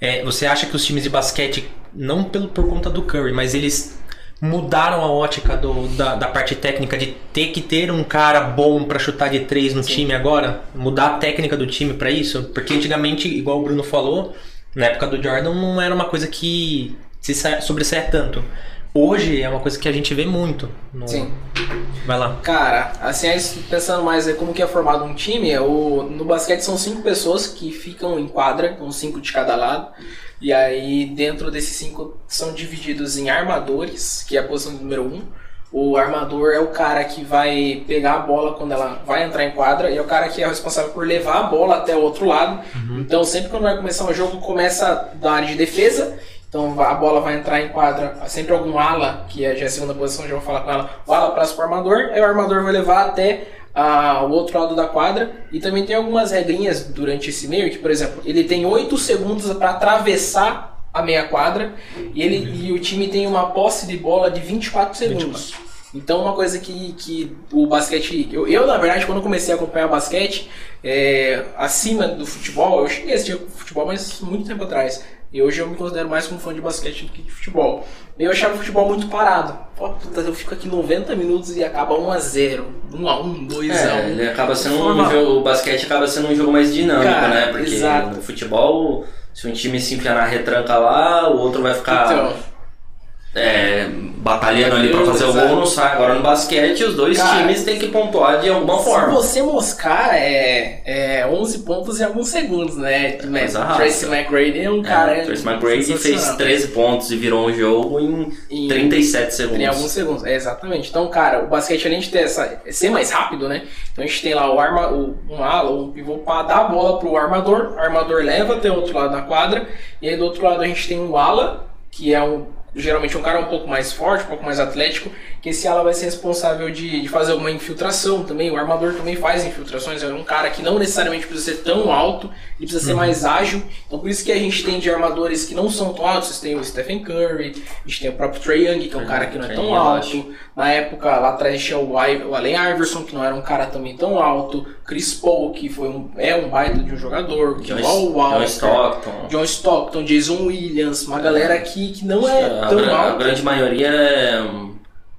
S2: É, você acha que os times de basquete não pelo, por conta do Curry, mas eles mudaram a ótica do, da, da parte técnica de ter que ter um cara bom para chutar de três no Sim. time agora? Mudar a técnica do time para isso? Porque antigamente, igual o Bruno falou, na época do Jordan não era uma coisa que se sobressaia tanto. Hoje é uma coisa que a gente vê muito. No...
S1: Sim.
S2: Vai lá.
S1: Cara, assim, pensando mais como que é formado um time, é o... no basquete são cinco pessoas que ficam em quadra, com cinco de cada lado. E aí, dentro desses cinco, são divididos em armadores, que é a posição número um. O armador é o cara que vai pegar a bola quando ela vai entrar em quadra e é o cara que é responsável por levar a bola até o outro lado. Uhum. Então, sempre quando vai começar um jogo, começa da área de defesa. Então, a bola vai entrar em quadra, sempre algum ala, que é já é a segunda posição, já vou falar com ela. O ala passa para o armador, aí o armador vai levar até o outro lado da quadra. E também tem algumas regrinhas durante esse meio, que, por exemplo, ele tem 8 segundos para atravessar a meia quadra e, ele, e o time tem uma posse de bola de 24 segundos. 24. Então, uma coisa que, que o basquete. Eu, eu, na verdade, quando comecei a acompanhar o basquete, é, acima do futebol, eu cheguei a assistir futebol, mas muito tempo atrás. E hoje eu me considero mais como fã de basquete do que de futebol. Eu achava o futebol muito parado. Pô, puta, eu fico aqui 90 minutos e acaba 1x0, 1x1, 2x1. É,
S3: ele acaba sendo um jogo, o basquete acaba sendo um jogo mais dinâmico, Cara, né? Porque exato. no futebol, se um time se enfiar na retranca lá, o outro vai ficar. Então, é, batalhando ali para fazer o gol, não sai. Agora no basquete, os dois Cara, times têm que pontuar de alguma
S1: se
S3: forma.
S1: Se você moscar, é, é 11 pontos em alguns segundos, né? É Tracy McGrady é um cara. É,
S3: Tracy McGrady fez 13 pontos e virou um jogo em, em 37 segundos.
S1: Em alguns segundos, é, exatamente. Então, cara, o basquete, além de ter essa, ser mais rápido, né? Então a gente tem lá o arma, o, um ala, um pivô para dar a bola pro armador, o armador leva até o outro lado da quadra, e aí do outro lado a gente tem um ala, que é um geralmente um cara um pouco mais forte, um pouco mais atlético, que esse ala vai ser responsável de, de fazer uma infiltração também. O armador também faz infiltrações, é um cara que não necessariamente precisa ser tão alto, ele precisa uhum. ser mais ágil. Então por isso que a gente tem de armadores que não são tão altos, vocês têm o Stephen Curry, a gente tem o próprio Trae Young, que é um cara que não é tão alto. Na época lá atrás tinha o, o Allen Iverson, que não era um cara também tão alto. Chris Paul, que foi um, é um baita de um jogador. John,
S3: Walker, John Stockton.
S1: John Stockton, Jason Williams, uma galera aqui que não é tão
S3: a,
S1: alta.
S3: A grande maioria é,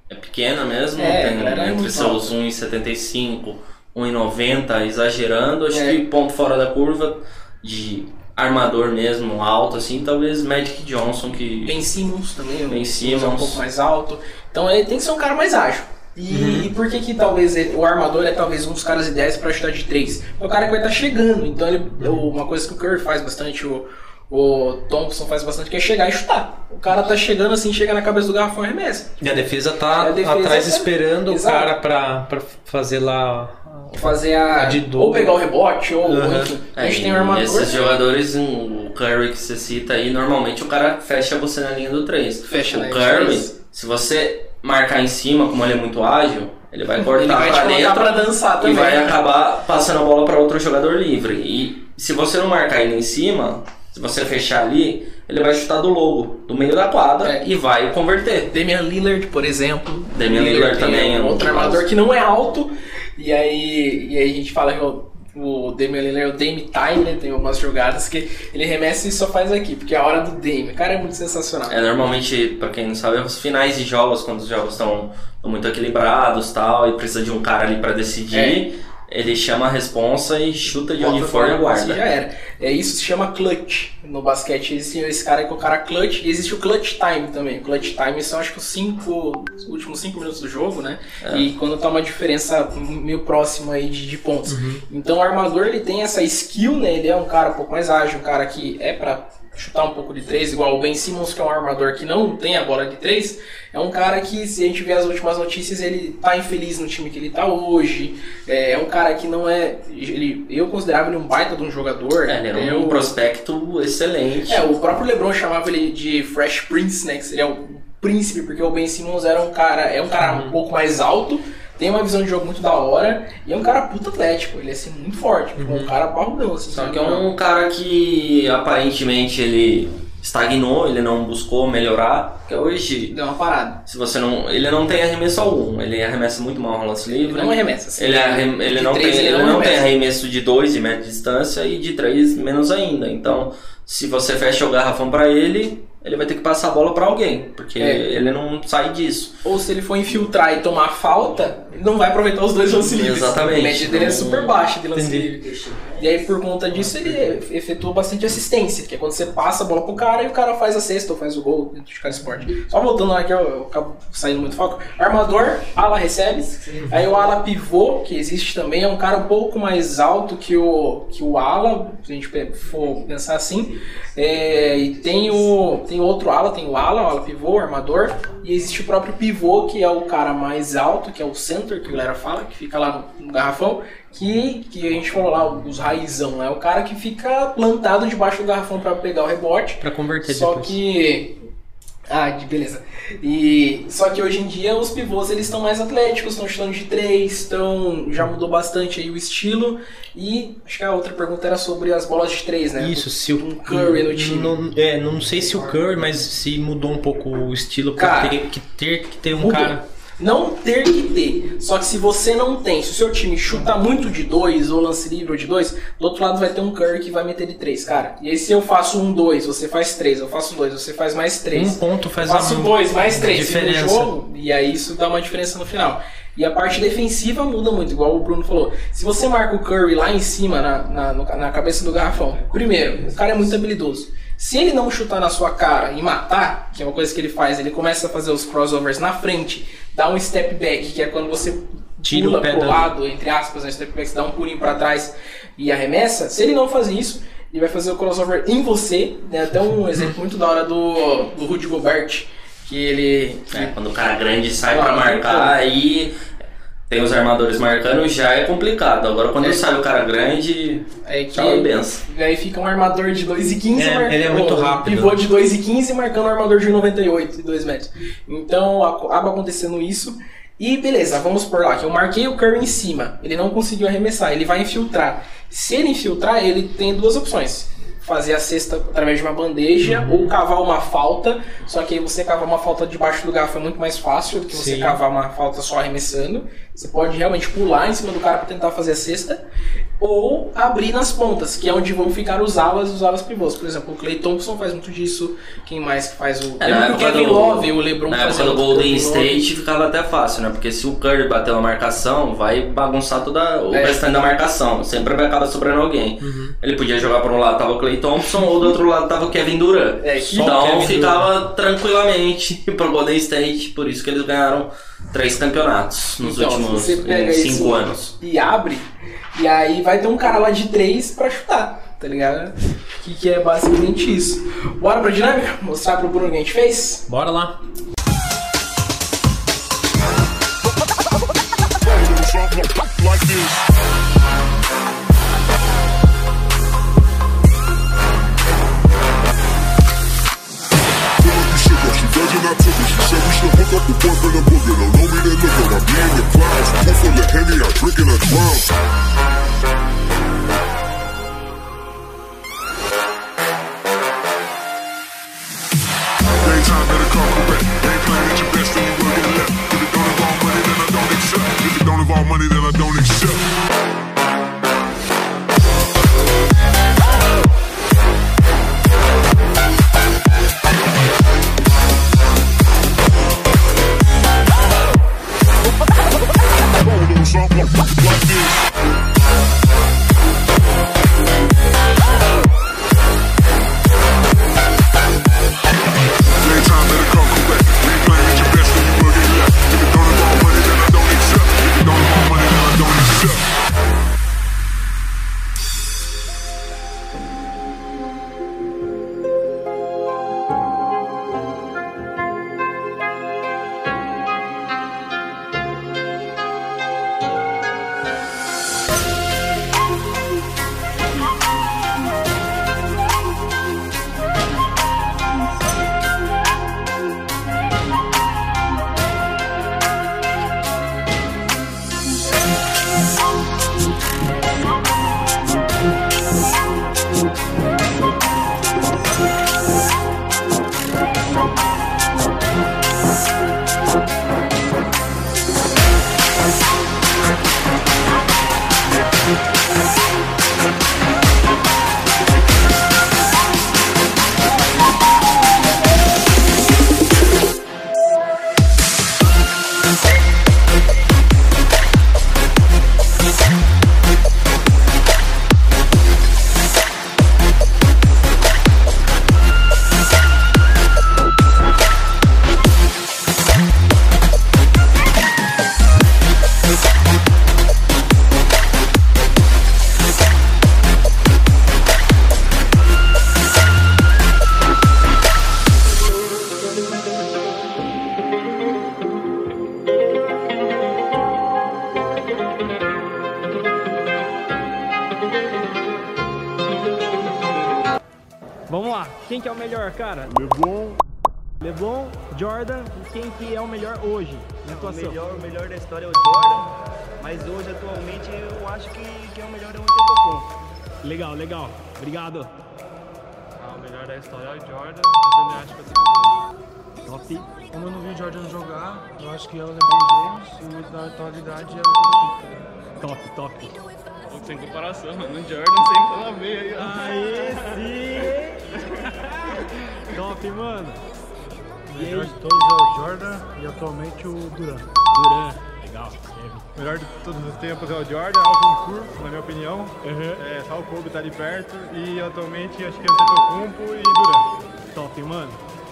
S3: é pequena mesmo, é, tem é entre seus 1,75 1,90 exagerando, acho é. que ponto fora da curva de armador mesmo, alto assim, talvez Magic Johnson que...
S1: Ben Simmons também,
S3: ben Simmons. um
S1: pouco mais alto. Então ele tem que ser um cara mais ágil. E, uhum. e por que que talvez ele, o armador é talvez um dos caras ideais para chutar de três? É o cara que vai estar tá chegando. Então ele, uhum. uma coisa que o Curry faz bastante, o, o Thompson faz bastante, que é chegar e chutar. O cara tá chegando assim, chega na cabeça do garrafão e arremessa.
S2: E a defesa tá a defesa atrás é... esperando Exato. o cara pra, pra fazer lá
S1: fazer a. a ou pegar o rebote, ou. Uhum. Enfim, a gente
S3: é, tem um armador. Esses jogadores, o Curry que você cita aí, normalmente o cara fecha você na linha do 3.
S1: Fecha
S3: o Curry, 3. se você marcar em cima, como ele é muito ágil, ele vai cortar ele vai pra dentro
S1: pra dançar também.
S3: e vai acabar passando a bola para outro jogador livre. E se você não marcar ele em cima, se você fechar ali, ele vai chutar do logo, do meio da quadra é. e vai converter.
S1: Damian Lillard, por exemplo.
S3: Damian Lillard, Lillard também
S1: é um outro armador que não é alto. E aí, e aí a gente fala que o, o Damian Lillard é o Dame Time, né? Tem algumas jogadas que ele remessa e só faz aqui, porque é a hora do Dame. O cara é muito sensacional.
S3: É, normalmente, pra quem não sabe, é os finais de jogos, quando os jogos estão muito equilibrados tal, e precisa de um cara ali para decidir. É ele chama a responsa e chuta de Bota for e guarda.
S1: Já era. É, isso se chama clutch. No basquete existe esse cara que é o cara clutch e existe o clutch time também. O clutch time são acho que os cinco, os últimos cinco minutos do jogo, né? É. E quando tá uma diferença meio próxima aí de, de pontos. Uhum. Então o armador ele tem essa skill, né? Ele é um cara um pouco mais ágil, um cara que é para chutar um pouco de três, igual o Ben Simmons, que é um armador que não tem a bola de três, é um cara que, se a gente ver as últimas notícias, ele tá infeliz no time que ele tá hoje. É, é um cara que não é. Ele, eu considerava ele um baita de um jogador.
S3: É, ele é um prospecto excelente.
S1: É, o próprio LeBron chamava ele de Fresh Prince, né? Que seria o príncipe, porque o Ben Simmons era um cara. É um cara um pouco mais alto tem uma visão de jogo muito da hora e é um cara puta atlético, ele é assim, muito forte, uhum. um cara barrudão. Assim,
S3: Só que é um cara que aparentemente ele estagnou, ele não buscou melhorar, que hoje...
S1: Deu uma parada.
S3: Se você não... Ele não tem arremesso algum, ele arremessa muito mal no lance livre.
S1: Ele não arremessa. Assim,
S3: ele, arrem... ele, não, tem, ele, não, não tem arremesso de 2 de média distância e de 3 menos ainda. Então, se você fecha o garrafão para ele, ele vai ter que passar a bola para alguém, porque é. ele não sai disso.
S1: Ou se ele for infiltrar e tomar falta, ele não vai aproveitar os dois lance livres.
S3: Exatamente. A
S1: média dele é super baixa de lance livre. E aí, por conta disso, ele efetua bastante assistência, que é quando você passa a bola pro cara e o cara faz a cesta ou faz o gol dentro de cada esporte. Só voltando lá que eu, eu acabo saindo muito foco. Armador, ala recebe. Aí o ala pivô, que existe também, é um cara um pouco mais alto que o, que o ala, se a gente for pensar assim. É, e tem o tem outro ala, tem o ala, o ala pivô, o armador, e existe o próprio pivô, que é o cara mais alto, que é o center, que a galera fala, que fica lá no, no garrafão, que, que a gente falou lá, os raizão, né? O cara que fica plantado debaixo do garrafão para pegar o rebote.
S2: Para converter
S1: Só
S2: depois.
S1: que ah, beleza. E só que hoje em dia os pivôs eles estão mais atléticos, estão chutando de três, estão já mudou bastante aí o estilo. E acho que a outra pergunta era sobre as bolas de três, né?
S2: Isso, se o um Curry no time. Não, é, não sei se o Curry, mas se mudou um pouco o estilo, porque cara, teria que ter que ter um mudou. cara
S1: não ter que ter. Só que se você não tem, se o seu time chuta muito de dois ou lance livre ou de dois, do outro lado vai ter um Curry que vai meter de três, cara. E aí se eu faço um dois, você faz três, eu faço dois, você faz mais três.
S2: Um ponto faz
S1: faço dois, mais três diferença. jogo, e aí isso dá uma diferença no final. E a parte defensiva muda muito, igual o Bruno falou. Se você marca o Curry lá em cima, na, na, na cabeça do garrafão, primeiro, o cara é muito habilidoso. Se ele não chutar na sua cara e matar, que é uma coisa que ele faz, ele começa a fazer os crossovers na frente, dá um step back, que é quando você Tira pula pro lado, entre aspas, né, step back, dá um pulinho para trás e arremessa. Se ele não fazer isso, ele vai fazer o crossover em você. Né? Até um [laughs] exemplo muito da hora do, do Rudy Gobert, que ele...
S3: É, quando o cara grande sai para marcar, aí tem os armadores marcando, já é complicado. Agora quando é, sai o cara grande, é que tchau benção.
S1: Aí fica um armador de 2,15
S2: é, mar... Ele é muito rápido.
S1: Pivô de 2,15 marcando um armador de 98 e 2 metros. Então acaba acontecendo isso. E beleza, vamos por lá, que eu marquei o Curry em cima. Ele não conseguiu arremessar, ele vai infiltrar. Se ele infiltrar, ele tem duas opções fazer a cesta através de uma bandeja uhum. ou cavar uma falta. Só que aí você cavar uma falta debaixo do garfo é muito mais fácil do que você Sim. cavar uma falta só arremessando. Você pode realmente pular em cima do cara para tentar fazer a cesta. Ou abrir nas pontas, que é onde vão ficar os alas e os alas pivôs. Por exemplo, o Clay Thompson faz muito disso. Quem mais que faz o.
S3: É, na época o Kevin do, Love, o LeBron Na época do Golden State ficava até fácil, né? Porque se o Curry bater uma marcação, vai bagunçar toda o é. restante da marcação. Sempre vai acabar sobrando alguém. Uhum. Ele podia jogar por um lado, tava o Clay Thompson, ou do outro lado tava o Kevin Durant. É, então Kevin ficava Durant. tranquilamente [laughs] pro Golden State, por isso que eles ganharam três campeonatos nos então, últimos cinco anos.
S1: E abre, e aí vai ter um cara lá de três pra chutar, tá ligado? Que, que é basicamente isso. Bora pra dinâmica? Mostrar pro Bruno o que a gente fez?
S2: Bora lá. I up drown. Daytime. Ain't playing at your best, then you will get left. If it don't involve money, then I don't accept. If it don't involve money, then I don't accept.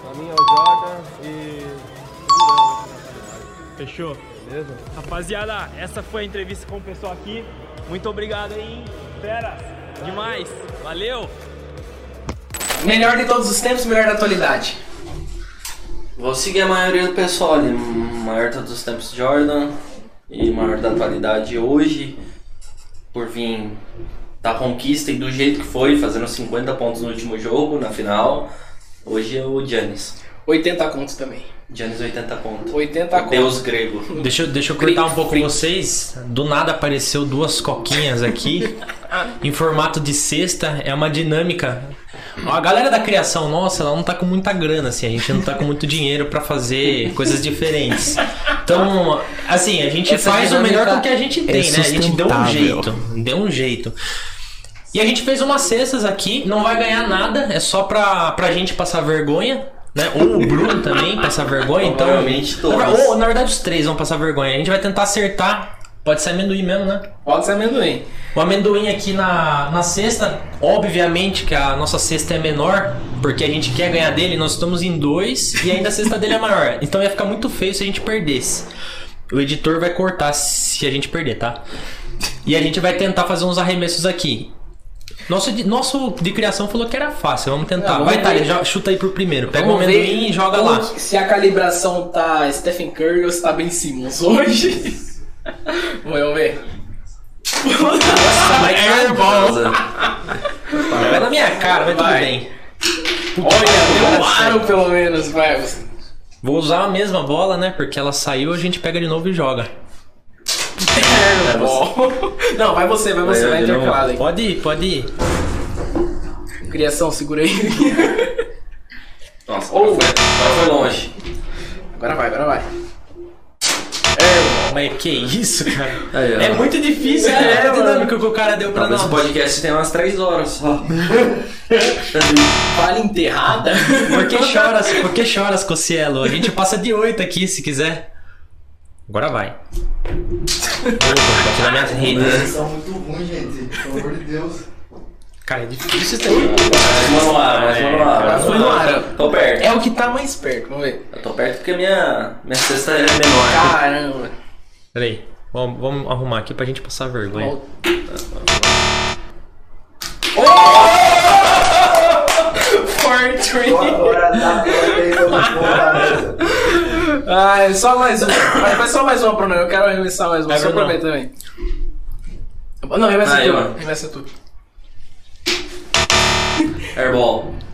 S4: Pra mim é o Jordan e.
S5: Fechou?
S4: Beleza?
S5: Rapaziada, essa foi a entrevista com o pessoal aqui. Muito obrigado aí, fera. Demais. Valeu.
S1: Melhor de todos os tempos, melhor da atualidade.
S3: Vou seguir a maioria do pessoal ali. Maior de todos os tempos Jordan e maior da atualidade hoje. Por vir da conquista e do jeito que foi, fazendo 50 pontos no último jogo, na final. Hoje é o Giannis.
S1: 80 contos também.
S3: Giannis 80 pontos.
S1: 80
S3: O Deus grego. [laughs]
S2: Deixa, eu- deixa eu cortar um pouco vocês. Do nada apareceu duas coquinhas aqui. [laughs] em formato de cesta. É uma dinâmica. A galera da criação nossa, ela não tá com muita grana, assim. A gente não tá com muito dinheiro pra fazer coisas diferentes. Então, assim, a gente
S1: Essa
S2: faz o melhor com o que a gente tem,
S6: é
S2: né? A gente deu um jeito. Deu um jeito. E a gente fez umas cestas aqui, não vai ganhar nada, é só pra, pra gente passar vergonha. Né? Ou o Bruno também passar vergonha, então.
S3: Provavelmente todos.
S2: Ou, na verdade, os três vão passar vergonha. A gente vai tentar acertar. Pode ser amendoim mesmo, né?
S1: Pode ser amendoim.
S2: O amendoim aqui na, na cesta, obviamente que a nossa cesta é menor, porque a gente quer ganhar dele, nós estamos em dois e ainda a cesta dele é maior. Então ia ficar muito feio se a gente perdesse. O editor vai cortar se a gente perder, tá? E a gente vai tentar fazer uns arremessos aqui. Nosso de, nosso de criação falou que era fácil, vamos tentar.
S1: Não, vamos
S2: vai. Thales, jo- chuta aí pro primeiro. Pega o amendoim e joga lá.
S1: Se a calibração tá Stephen Curry ou se tá Ben Simmons hoje. [laughs] Vamos ver.
S2: Vai airball. Vai na minha cara, mas tudo
S1: Vai.
S2: bem.
S1: Olha, deu um aro pelo menos, vai.
S2: Vou usar a mesma bola, né? Porque ela saiu, a gente pega de novo e joga.
S1: Airball. Não, vai você, vai você,
S3: Vai,
S1: intercalado aí.
S2: Pode ir, pode ir.
S1: Criação, segura aí. [laughs]
S3: Nossa,
S1: Ou-
S3: agora foi, agora foi longe.
S1: Agora vai, agora vai.
S2: Mas que isso, cara?
S3: Aí, ó.
S2: É muito difícil,
S1: É,
S2: é, a
S1: mano.
S2: dinâmica que o cara deu pra
S3: Talvez
S2: nós.
S3: esse podcast tenha umas 3 horas só. [laughs]
S1: Vale enterrada.
S2: Por que choras, por que choras, Cocielo? A gente passa de 8 aqui, se quiser. Agora vai. Opa, bate na minha rede.
S7: Vocês são muito ruins, gente. Pelo amor de Deus.
S2: Cara, é difícil isso aí.
S3: No ar, mais uma no ar.
S1: Foi no ar.
S3: Tô perto.
S1: É o que tá mais perto, vamos ver.
S3: Eu tô perto porque minha, minha cesta é menor.
S1: Caramba.
S2: Peraí, vamos, vamos arrumar aqui pra gente passar vergonha.
S1: Fortune.
S7: Agora dá pra ver.
S1: Ah, é só mais uma. Vai só mais uma, Bruno. Eu quero arremessar mais uma.
S2: Vai,
S1: Só pra ver também. Não, arremessa
S3: Aí,
S1: tu.
S3: mano.
S1: Arremessa tu.
S3: Airball. [laughs]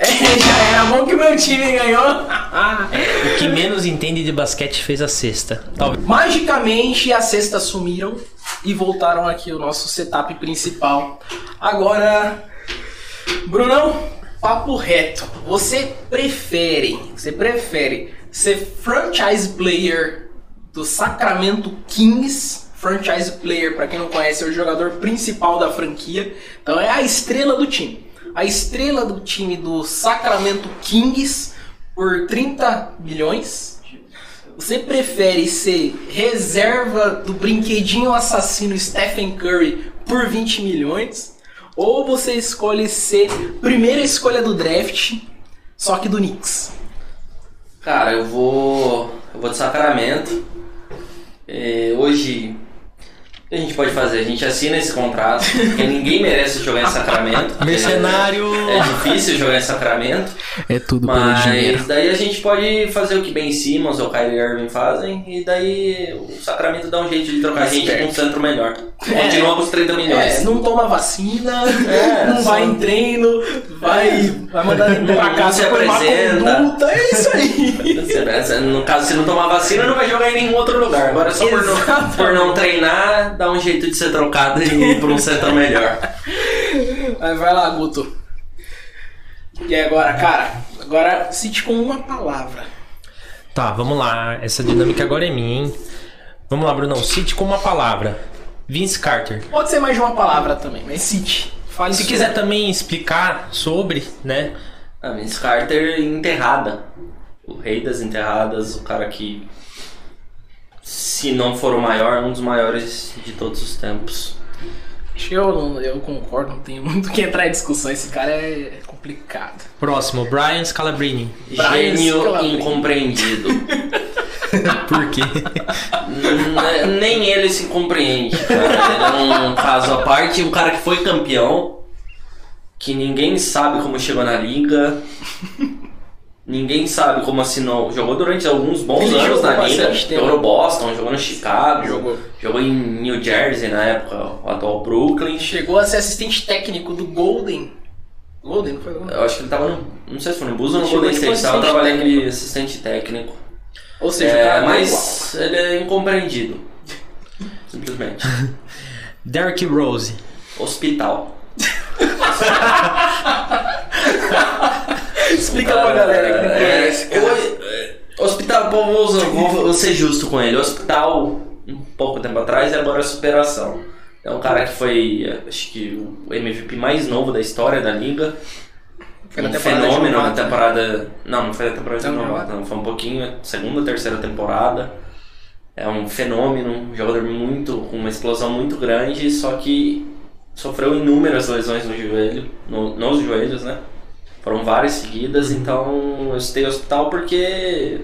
S1: É, já era bom que o meu time ganhou.
S2: O que menos entende de basquete fez a sexta. Talvez.
S1: Magicamente as cestas sumiram e voltaram aqui o nosso setup principal. Agora, Brunão, papo reto. Você prefere, você prefere ser franchise player do Sacramento Kings? Franchise player, para quem não conhece, é o jogador principal da franquia. Então é a estrela do time. A estrela do time do Sacramento Kings por 30 milhões. Você prefere ser reserva do brinquedinho assassino Stephen Curry por 20 milhões? Ou você escolhe ser primeira escolha do draft, só que do Knicks?
S3: Cara, eu vou. Eu vou de Sacramento. É, hoje que a gente pode fazer? A gente assina esse contrato, porque ninguém merece jogar em Sacramento.
S2: Mercenário!
S3: É, difícil jogar em Sacramento.
S1: É tudo
S3: Mas
S1: pelo dinheiro.
S3: daí a gente pode fazer o que Ben Simmons ou Kyrie Irving fazem, e daí o Sacramento dá um jeito de trocar a gente com um centro melhor. Continua com os 30 milhões.
S1: É, não toma vacina,
S3: É,
S1: não
S3: só-
S1: vai em treino, vai, vai mandar ele pra casa
S3: se
S1: por
S3: apresenta.
S1: conduta, é isso aí.
S3: No caso, se não tomar vacina, não vai jogar em nenhum outro lugar. Agora, só por não, por não treinar, dá um jeito de ser trocado e ir pra um centro melhor. [laughs]
S1: Mas vai lá, Guto. E agora, cara, agora cite com uma palavra.
S2: Tá, vamos lá. Essa dinâmica agora é minha, hein? Vamos lá, Brunão. Cite com uma palavra. Vince Carter.
S1: Pode ser mais de uma palavra também, mas cite. Fale
S2: Se
S1: sua.
S2: quiser também explicar sobre, né?
S3: A Vince Carter enterrada. O rei das enterradas, o cara que, se não for o maior, é um dos maiores de todos os tempos.
S1: Acho que Eu, não- eu concordo, não tenho [laughs] muito o que entrar em discussão. Esse cara é complicado.
S2: Próximo, Brian Scalabrine.
S1: Brian
S3: Gênio
S1: Scalabrine.
S3: incompreendido. [laughs]
S2: Por quê?
S3: N- Nem ele se compreende. Cara. Ele é um caso à parte, um cara que foi campeão, que ninguém sabe como chegou na liga. Ninguém sabe como assinou. Jogou durante alguns bons
S1: Ele
S3: anos na liga. Jogou no Boston, jogou no Chicago,
S1: Jogou.
S3: jogou em New Jersey na época, o atual Brooklyn.
S1: Chegou a ser assistente técnico do Golden. Golden, não foi Golden?
S3: Eu acho que ele tava no. Não sei se foi no Bulls ou no Golden State. Tava trabalhando de assistente técnico.
S1: Ou seja, o
S3: É,
S1: cara
S3: mas ele é incompreendido. [laughs] Simplesmente.
S2: Derrick Rose.
S3: Hospital. [laughs]
S1: Explica pra galera que não
S3: É,
S1: conhece, cara.
S3: o- é, hospital, vou, vou- vou ser justo com ele. Hospital, um pouco tempo atrás, e agora é superação. É um cara que foi, acho que, o MVP mais novo da história da liga.
S1: Foi
S3: um fenômeno na
S1: né?
S3: temporada. Não, não foi na temporada de novato. não. Foi um pouquinho, segunda, terceira temporada. É um fenômeno, um jogador muito. com uma explosão muito grande, só que sofreu inúmeras lesões no joelho, no- nos joelhos, né? Foram várias seguidas, então eu citei hospital porque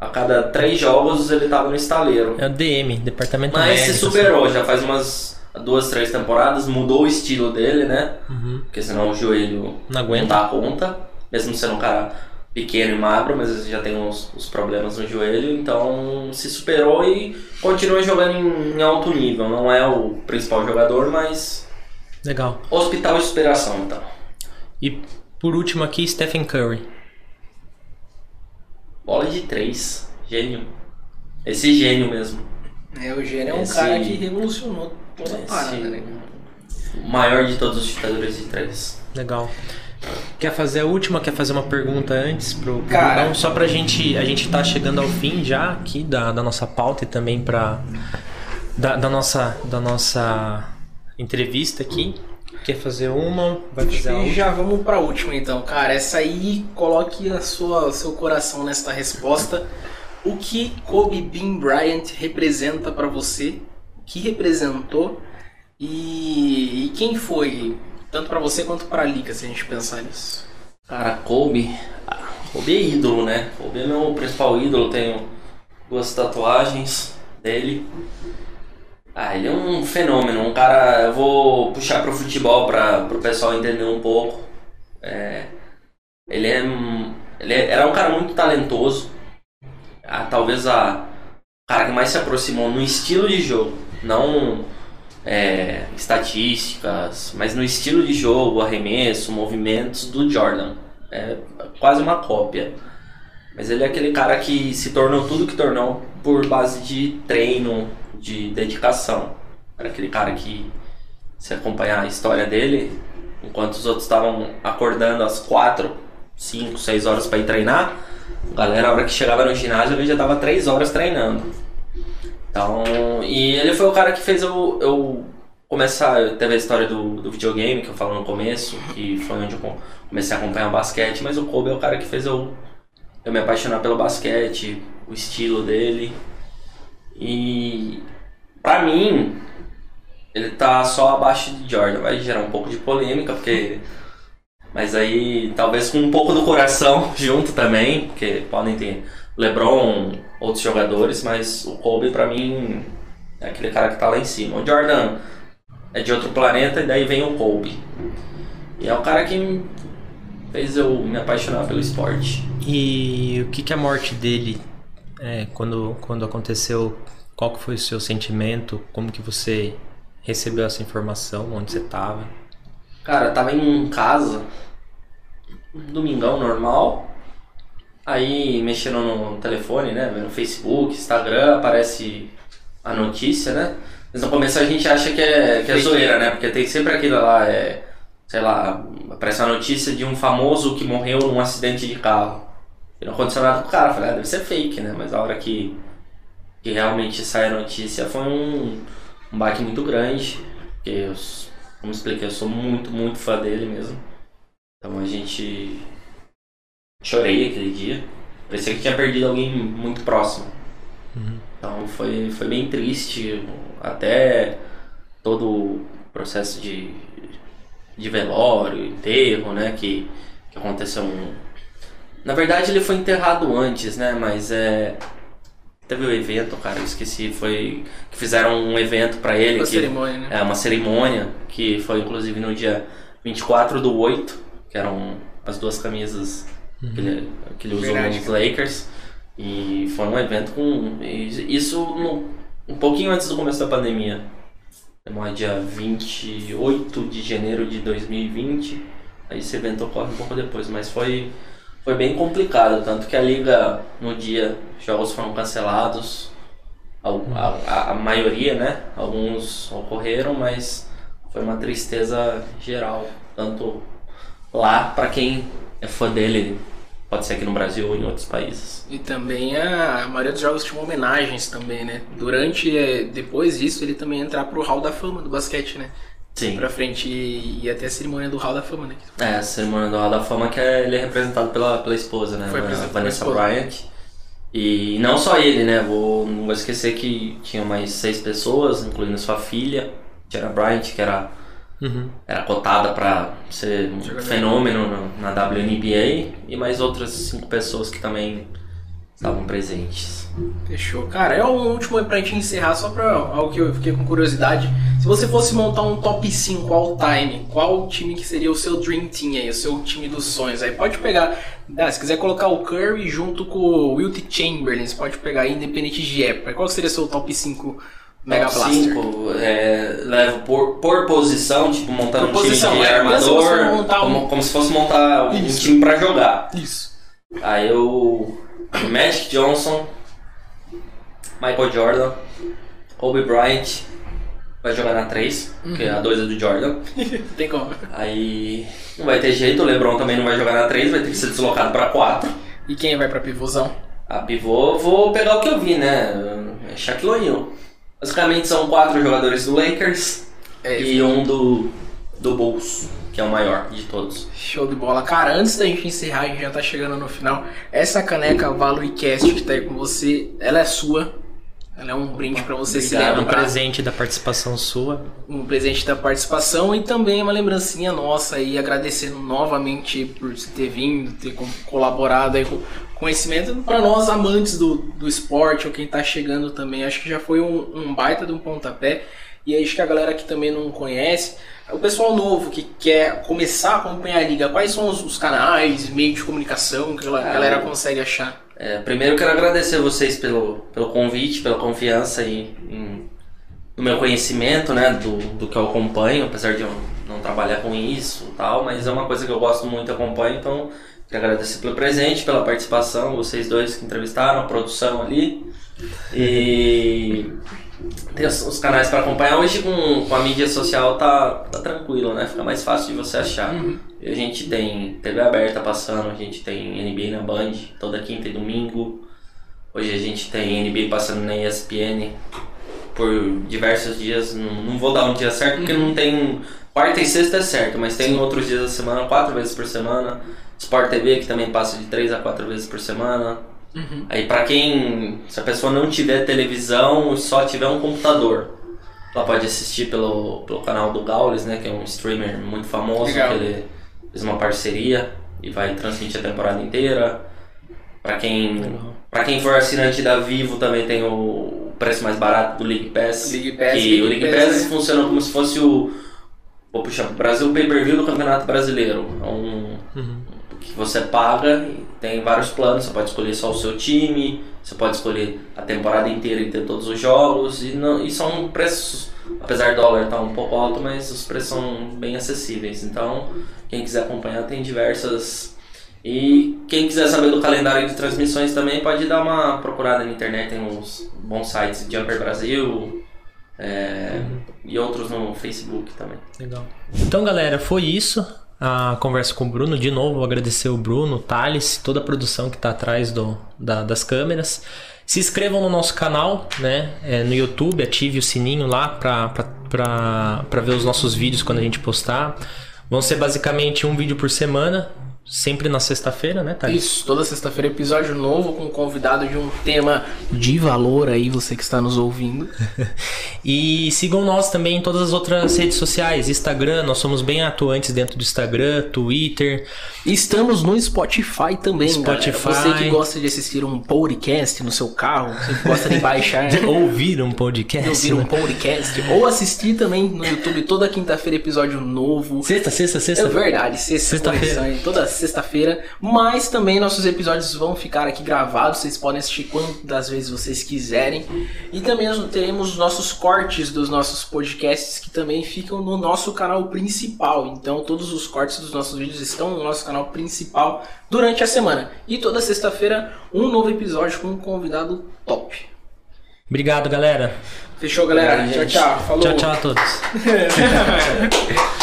S3: a cada três jogos ele tava no estaleiro.
S2: É o DM, Departamento
S3: Mas
S2: Médico.
S3: se superou, já faz umas duas, três temporadas, mudou o estilo dele, né?
S2: Uhum.
S3: Porque senão o joelho
S2: Não aguenta.
S3: dá conta, mesmo sendo um cara pequeno e magro, mas já tem os, problemas no joelho, então se superou e continua jogando em, em alto nível. Não é o principal jogador, mas
S2: Legal.
S3: hospital e superação, então.
S2: E por último aqui, Stephen Curry.
S3: Bola de três, gênio. Esse gênio mesmo.
S1: É, o Gênio é um
S3: Esse-
S1: cara que revolucionou toda a
S3: Esse-
S1: parada, né?
S3: o maior de todos os chutadores de três.
S2: Legal. Quer fazer a última? Quer fazer uma pergunta antes pro, pro
S1: Cara.
S2: Brunão? Só pra gente. A gente tá chegando ao fim já aqui da, da nossa pauta e também pra. Da, da nossa, da nossa entrevista aqui. Quer fazer uma? Vai fazer a
S1: E
S2: outra?
S1: já vamos pra última então, cara. Essa aí, coloque a sua, seu coração nesta resposta. O que Kobe Bean Bryant representa pra você? O que representou? E, e quem foi? Tanto pra você quanto pra liga, se a gente pensar nisso.
S3: Cara, Kobe. ah, Kobe é ídolo, né? Kobe é meu principal ídolo. Tenho duas tatuagens dele. Ah, ele é um fenômeno. Um cara. Eu vou puxar pro futebol para pro pessoal entender um pouco. É, ele é. Ele é- era um cara muito talentoso. Ah, talvez a o cara que mais se aproximou no estilo de jogo. Não é, estatísticas, mas no estilo de jogo, arremesso, movimentos do Jordan. É quase uma cópia. Mas ele é aquele cara que se tornou tudo que tornou por base de treino, de dedicação. Era aquele cara que, se acompanhar a história dele, enquanto os outros estavam acordando às 4, 5, 6 horas para ir treinar, a galera, a hora que chegava no ginásio, ele já estava 3 horas treinando. Então, e ele foi o cara que fez eu, eu começar. Teve a história do, do videogame que eu falo no começo, que foi onde eu com- comecei a acompanhar o basquete, mas o Kobe é o cara que fez eu, eu me apaixonar pelo basquete, o estilo dele. E pra mim, ele tá só abaixo de Jordan. Vai gerar um pouco de polêmica, porque. Mas aí, talvez com um pouco do coração [laughs] junto também, porque podem ter LeBron, outros jogadores, mas o Kobe pra mim É aquele cara que tá lá em cima. O Jordan é de outro planeta e daí vem o Kobe. E é o cara que fez eu me apaixonar pelo esporte.
S2: E o que, que a morte dele, é, quando, quando aconteceu, qual que foi o seu sentimento? Como que você recebeu essa informação? Onde você tava?
S3: Cara, eu tava em casa, domingão normal, aí mexendo no telefone, né, no Facebook, Instagram, aparece a notícia, né? Mas no começo a gente acha que é, que é zoeira, né? Porque tem sempre aquilo lá, é, sei lá, aparece a notícia de um famoso que morreu num acidente de carro. E não aconteceu nada com o cara. Eu falei, ah, deve ser fake, né? Mas a hora que, que realmente sai a notícia foi um, um baque muito grande. Porque, eu, como expliquei, eu sou muito, muito fã dele mesmo. Então a gente. Chorei aquele dia. Parecia que tinha perdido alguém muito próximo. Uhum. Então foi, foi bem triste. Até todo o processo de, de velório, enterro, né? Que, que aconteceu um. Na verdade ele foi enterrado antes, né? Mas é. Teve o um evento, cara, eu esqueci, foi. Que fizeram um evento para ele.
S1: Uma
S3: que,
S1: cerimônia, né?
S3: É, uma cerimônia, que foi inclusive no dia 24 do 8, que eram as duas camisas uhum. que, ele, que ele usou Verdade. nos Lakers. E foi um evento com. Isso no, um pouquinho antes do começo da pandemia. No dia 28 de janeiro de 2020. Aí esse evento ocorre um pouco depois, mas foi, foi bem complicado. Tanto que a liga, no dia, jogos foram cancelados. A, a, a maioria, né? Alguns ocorreram, mas foi uma tristeza geral. Tanto lá, para quem é fã dele, Pode ser aqui no Brasil ou em outros países.
S1: E também a, maioria dos jogos tinha homenagens também, né? Durante, é, depois disso, ele também entrar pro Hall da Fama do basquete, né?
S3: Sim.
S1: Pra frente e, até a cerimônia do Hall da Fama, né?
S3: É, a cerimônia do Hall da Fama que é, ele é representado pela, pela esposa, né?
S1: Foi
S3: a Vanessa Bryant. E não só ele, né? Vou, não vou esquecer que tinha mais seis pessoas, incluindo sua filha, Tara Bryant, que era Uhum. Era cotada para ser um Jogador. fenômeno na WNBA e mais outras cinco pessoas que também estavam presentes.
S1: Fechou. Cara, é o último aí pra gente encerrar, só pra algo que eu fiquei com curiosidade. Se você fosse montar um top 5 all time, qual time que seria o seu Dream Team aí, o seu time dos sonhos? Aí pode pegar, ah, se quiser colocar o Curry junto com o Wilt Chamberlain, você pode pegar aí, independente de época. Qual seria o seu top 5 Mega
S3: Top 5, é, levo por, por posição, tipo, montando por um time de é, armador, um... como, como, se fosse montar um time pra jogar.
S1: Isso.
S3: Aí eu. Magic Johnson, Michael Jordan, Kobe Bryant, vai jogar na 3, uhum. porque a 2 é do Jordan. [laughs]
S1: Tem como.
S3: Aí não vai ter jeito, o LeBron também não vai jogar na 3, vai ter que ser deslocado pra 4.
S1: E quem vai pra pivôzão?
S3: A pivô, vou pegar o que eu vi, né? É Shaquille O'Neal. Basicamente são quatro jogadores do Lakers é, e um do, do Bulls, que é o maior de todos.
S1: Show de bola. Cara, antes da gente encerrar, a gente já tá chegando no final. Essa caneca ValueCast que tá aí com você, ela é sua. Ela é um brinde para você Obrigado, se lembrar.
S2: Um presente da participação sua.
S1: Um presente da participação e também uma lembrancinha nossa aí, agradecendo novamente por você ter vindo, ter colaborado aí com, conhecimento para nós amantes do, do esporte ou quem está chegando também. Acho que já foi um, um, baita de um pontapé. E acho que a galera que também não conhece, o pessoal novo que quer começar a acompanhar a liga, quais são os, os canais, meios de comunicação que a galera consegue achar?
S3: É, primeiro quero agradecer vocês pelo, pelo convite, pela confiança em, em, no meu conhecimento, né, do, do que eu acompanho, apesar de eu não trabalhar com isso tal, mas é uma coisa que eu gosto muito, acompanho, então Quero agradecer pelo presente, pela participação, vocês dois que entrevistaram, a produção ali. E tem os, os canais para acompanhar. Hoje com, com a mídia social tá, tá tranquilo, né? Fica mais fácil de você achar. Uhum. A gente tem TV aberta passando, a gente tem NBA na Band toda quinta e domingo. Hoje a gente tem NBA passando na ESPN por diversos dias. Não, não vou dar um dia certo porque uhum. não tem. Quarta e sexta é certo, mas tem Sim. outros dias da semana, quatro vezes por semana. Sport TV, que também passa de 3 a 4 vezes por semana. Uhum. Aí para quem, se a pessoa não tiver televisão e só tiver um computador, ela pode assistir pelo, pelo canal do Gaules, né, que é um streamer muito famoso, Legal. que ele fez uma parceria e vai transmitir a temporada inteira. Para quem, para quem for assinante da Vivo também tem o preço mais barato do League Pass.
S1: League Pass,
S3: que
S1: League
S3: o League
S1: Pass,
S3: Pass
S1: né?
S3: funciona como se fosse o. Vou puxar pro Brasil o pay-per-view do Campeonato Brasileiro. É um. Que você paga tem vários planos. Você pode escolher só o seu time, você pode escolher a temporada inteira e ter todos os jogos. E, não, e são preços. Apesar do dólar estar um pouco alto, mas os preços são bem acessíveis. Então, quem quiser acompanhar, tem diversas. E quem quiser saber do calendário de transmissões também pode dar uma procurada na internet, tem uns bons sites, Jumper Brasil é, e outros no Facebook também.
S2: Legal. Então, galera, foi isso. A conversa com o Bruno. De novo, agradecer o Bruno, o Thales, toda a produção que está atrás do, da- das câmeras. Se inscrevam no nosso canal, né? é, no YouTube, ative o sininho lá para ver os nossos vídeos quando a gente postar. Vão ser basicamente um vídeo por semana, sempre na sexta-feira, né, Thales?
S1: Isso, toda sexta-feira episódio novo com um convidado de um tema de valor aí, você que está nos ouvindo. [laughs]
S2: E sigam nós também em todas as outras redes sociais, Instagram, nós somos bem atuantes dentro do Instagram, Twitter.
S1: Estamos no Spotify também,
S2: Spotify.
S1: galera. Você que gosta de assistir um podcast no seu carro, você que gosta de baixar, [laughs]
S2: De ouvir um podcast.
S1: de ouvir um podcast, ou assistir também no YouTube toda quinta-feira episódio novo.
S2: Sexta, sexta, sexta.
S1: É verdade, sexta
S2: Sexta-feira.
S1: toda sexta-feira. Mas também nossos episódios vão ficar aqui gravados. Vocês podem assistir quantas vezes vocês quiserem. E também nós temos nossos cortes dos nossos podcasts que também ficam no nosso canal principal. Então todos os cortes dos nossos vídeos estão no nosso canal principal durante a semana. E toda sexta-feira um novo episódio com um convidado top.
S2: Obrigado, galera.
S1: Fechou, galera?
S3: Obrigado,
S1: tchau, tchau. Falou.
S2: Tchau, tchau a todos. [laughs]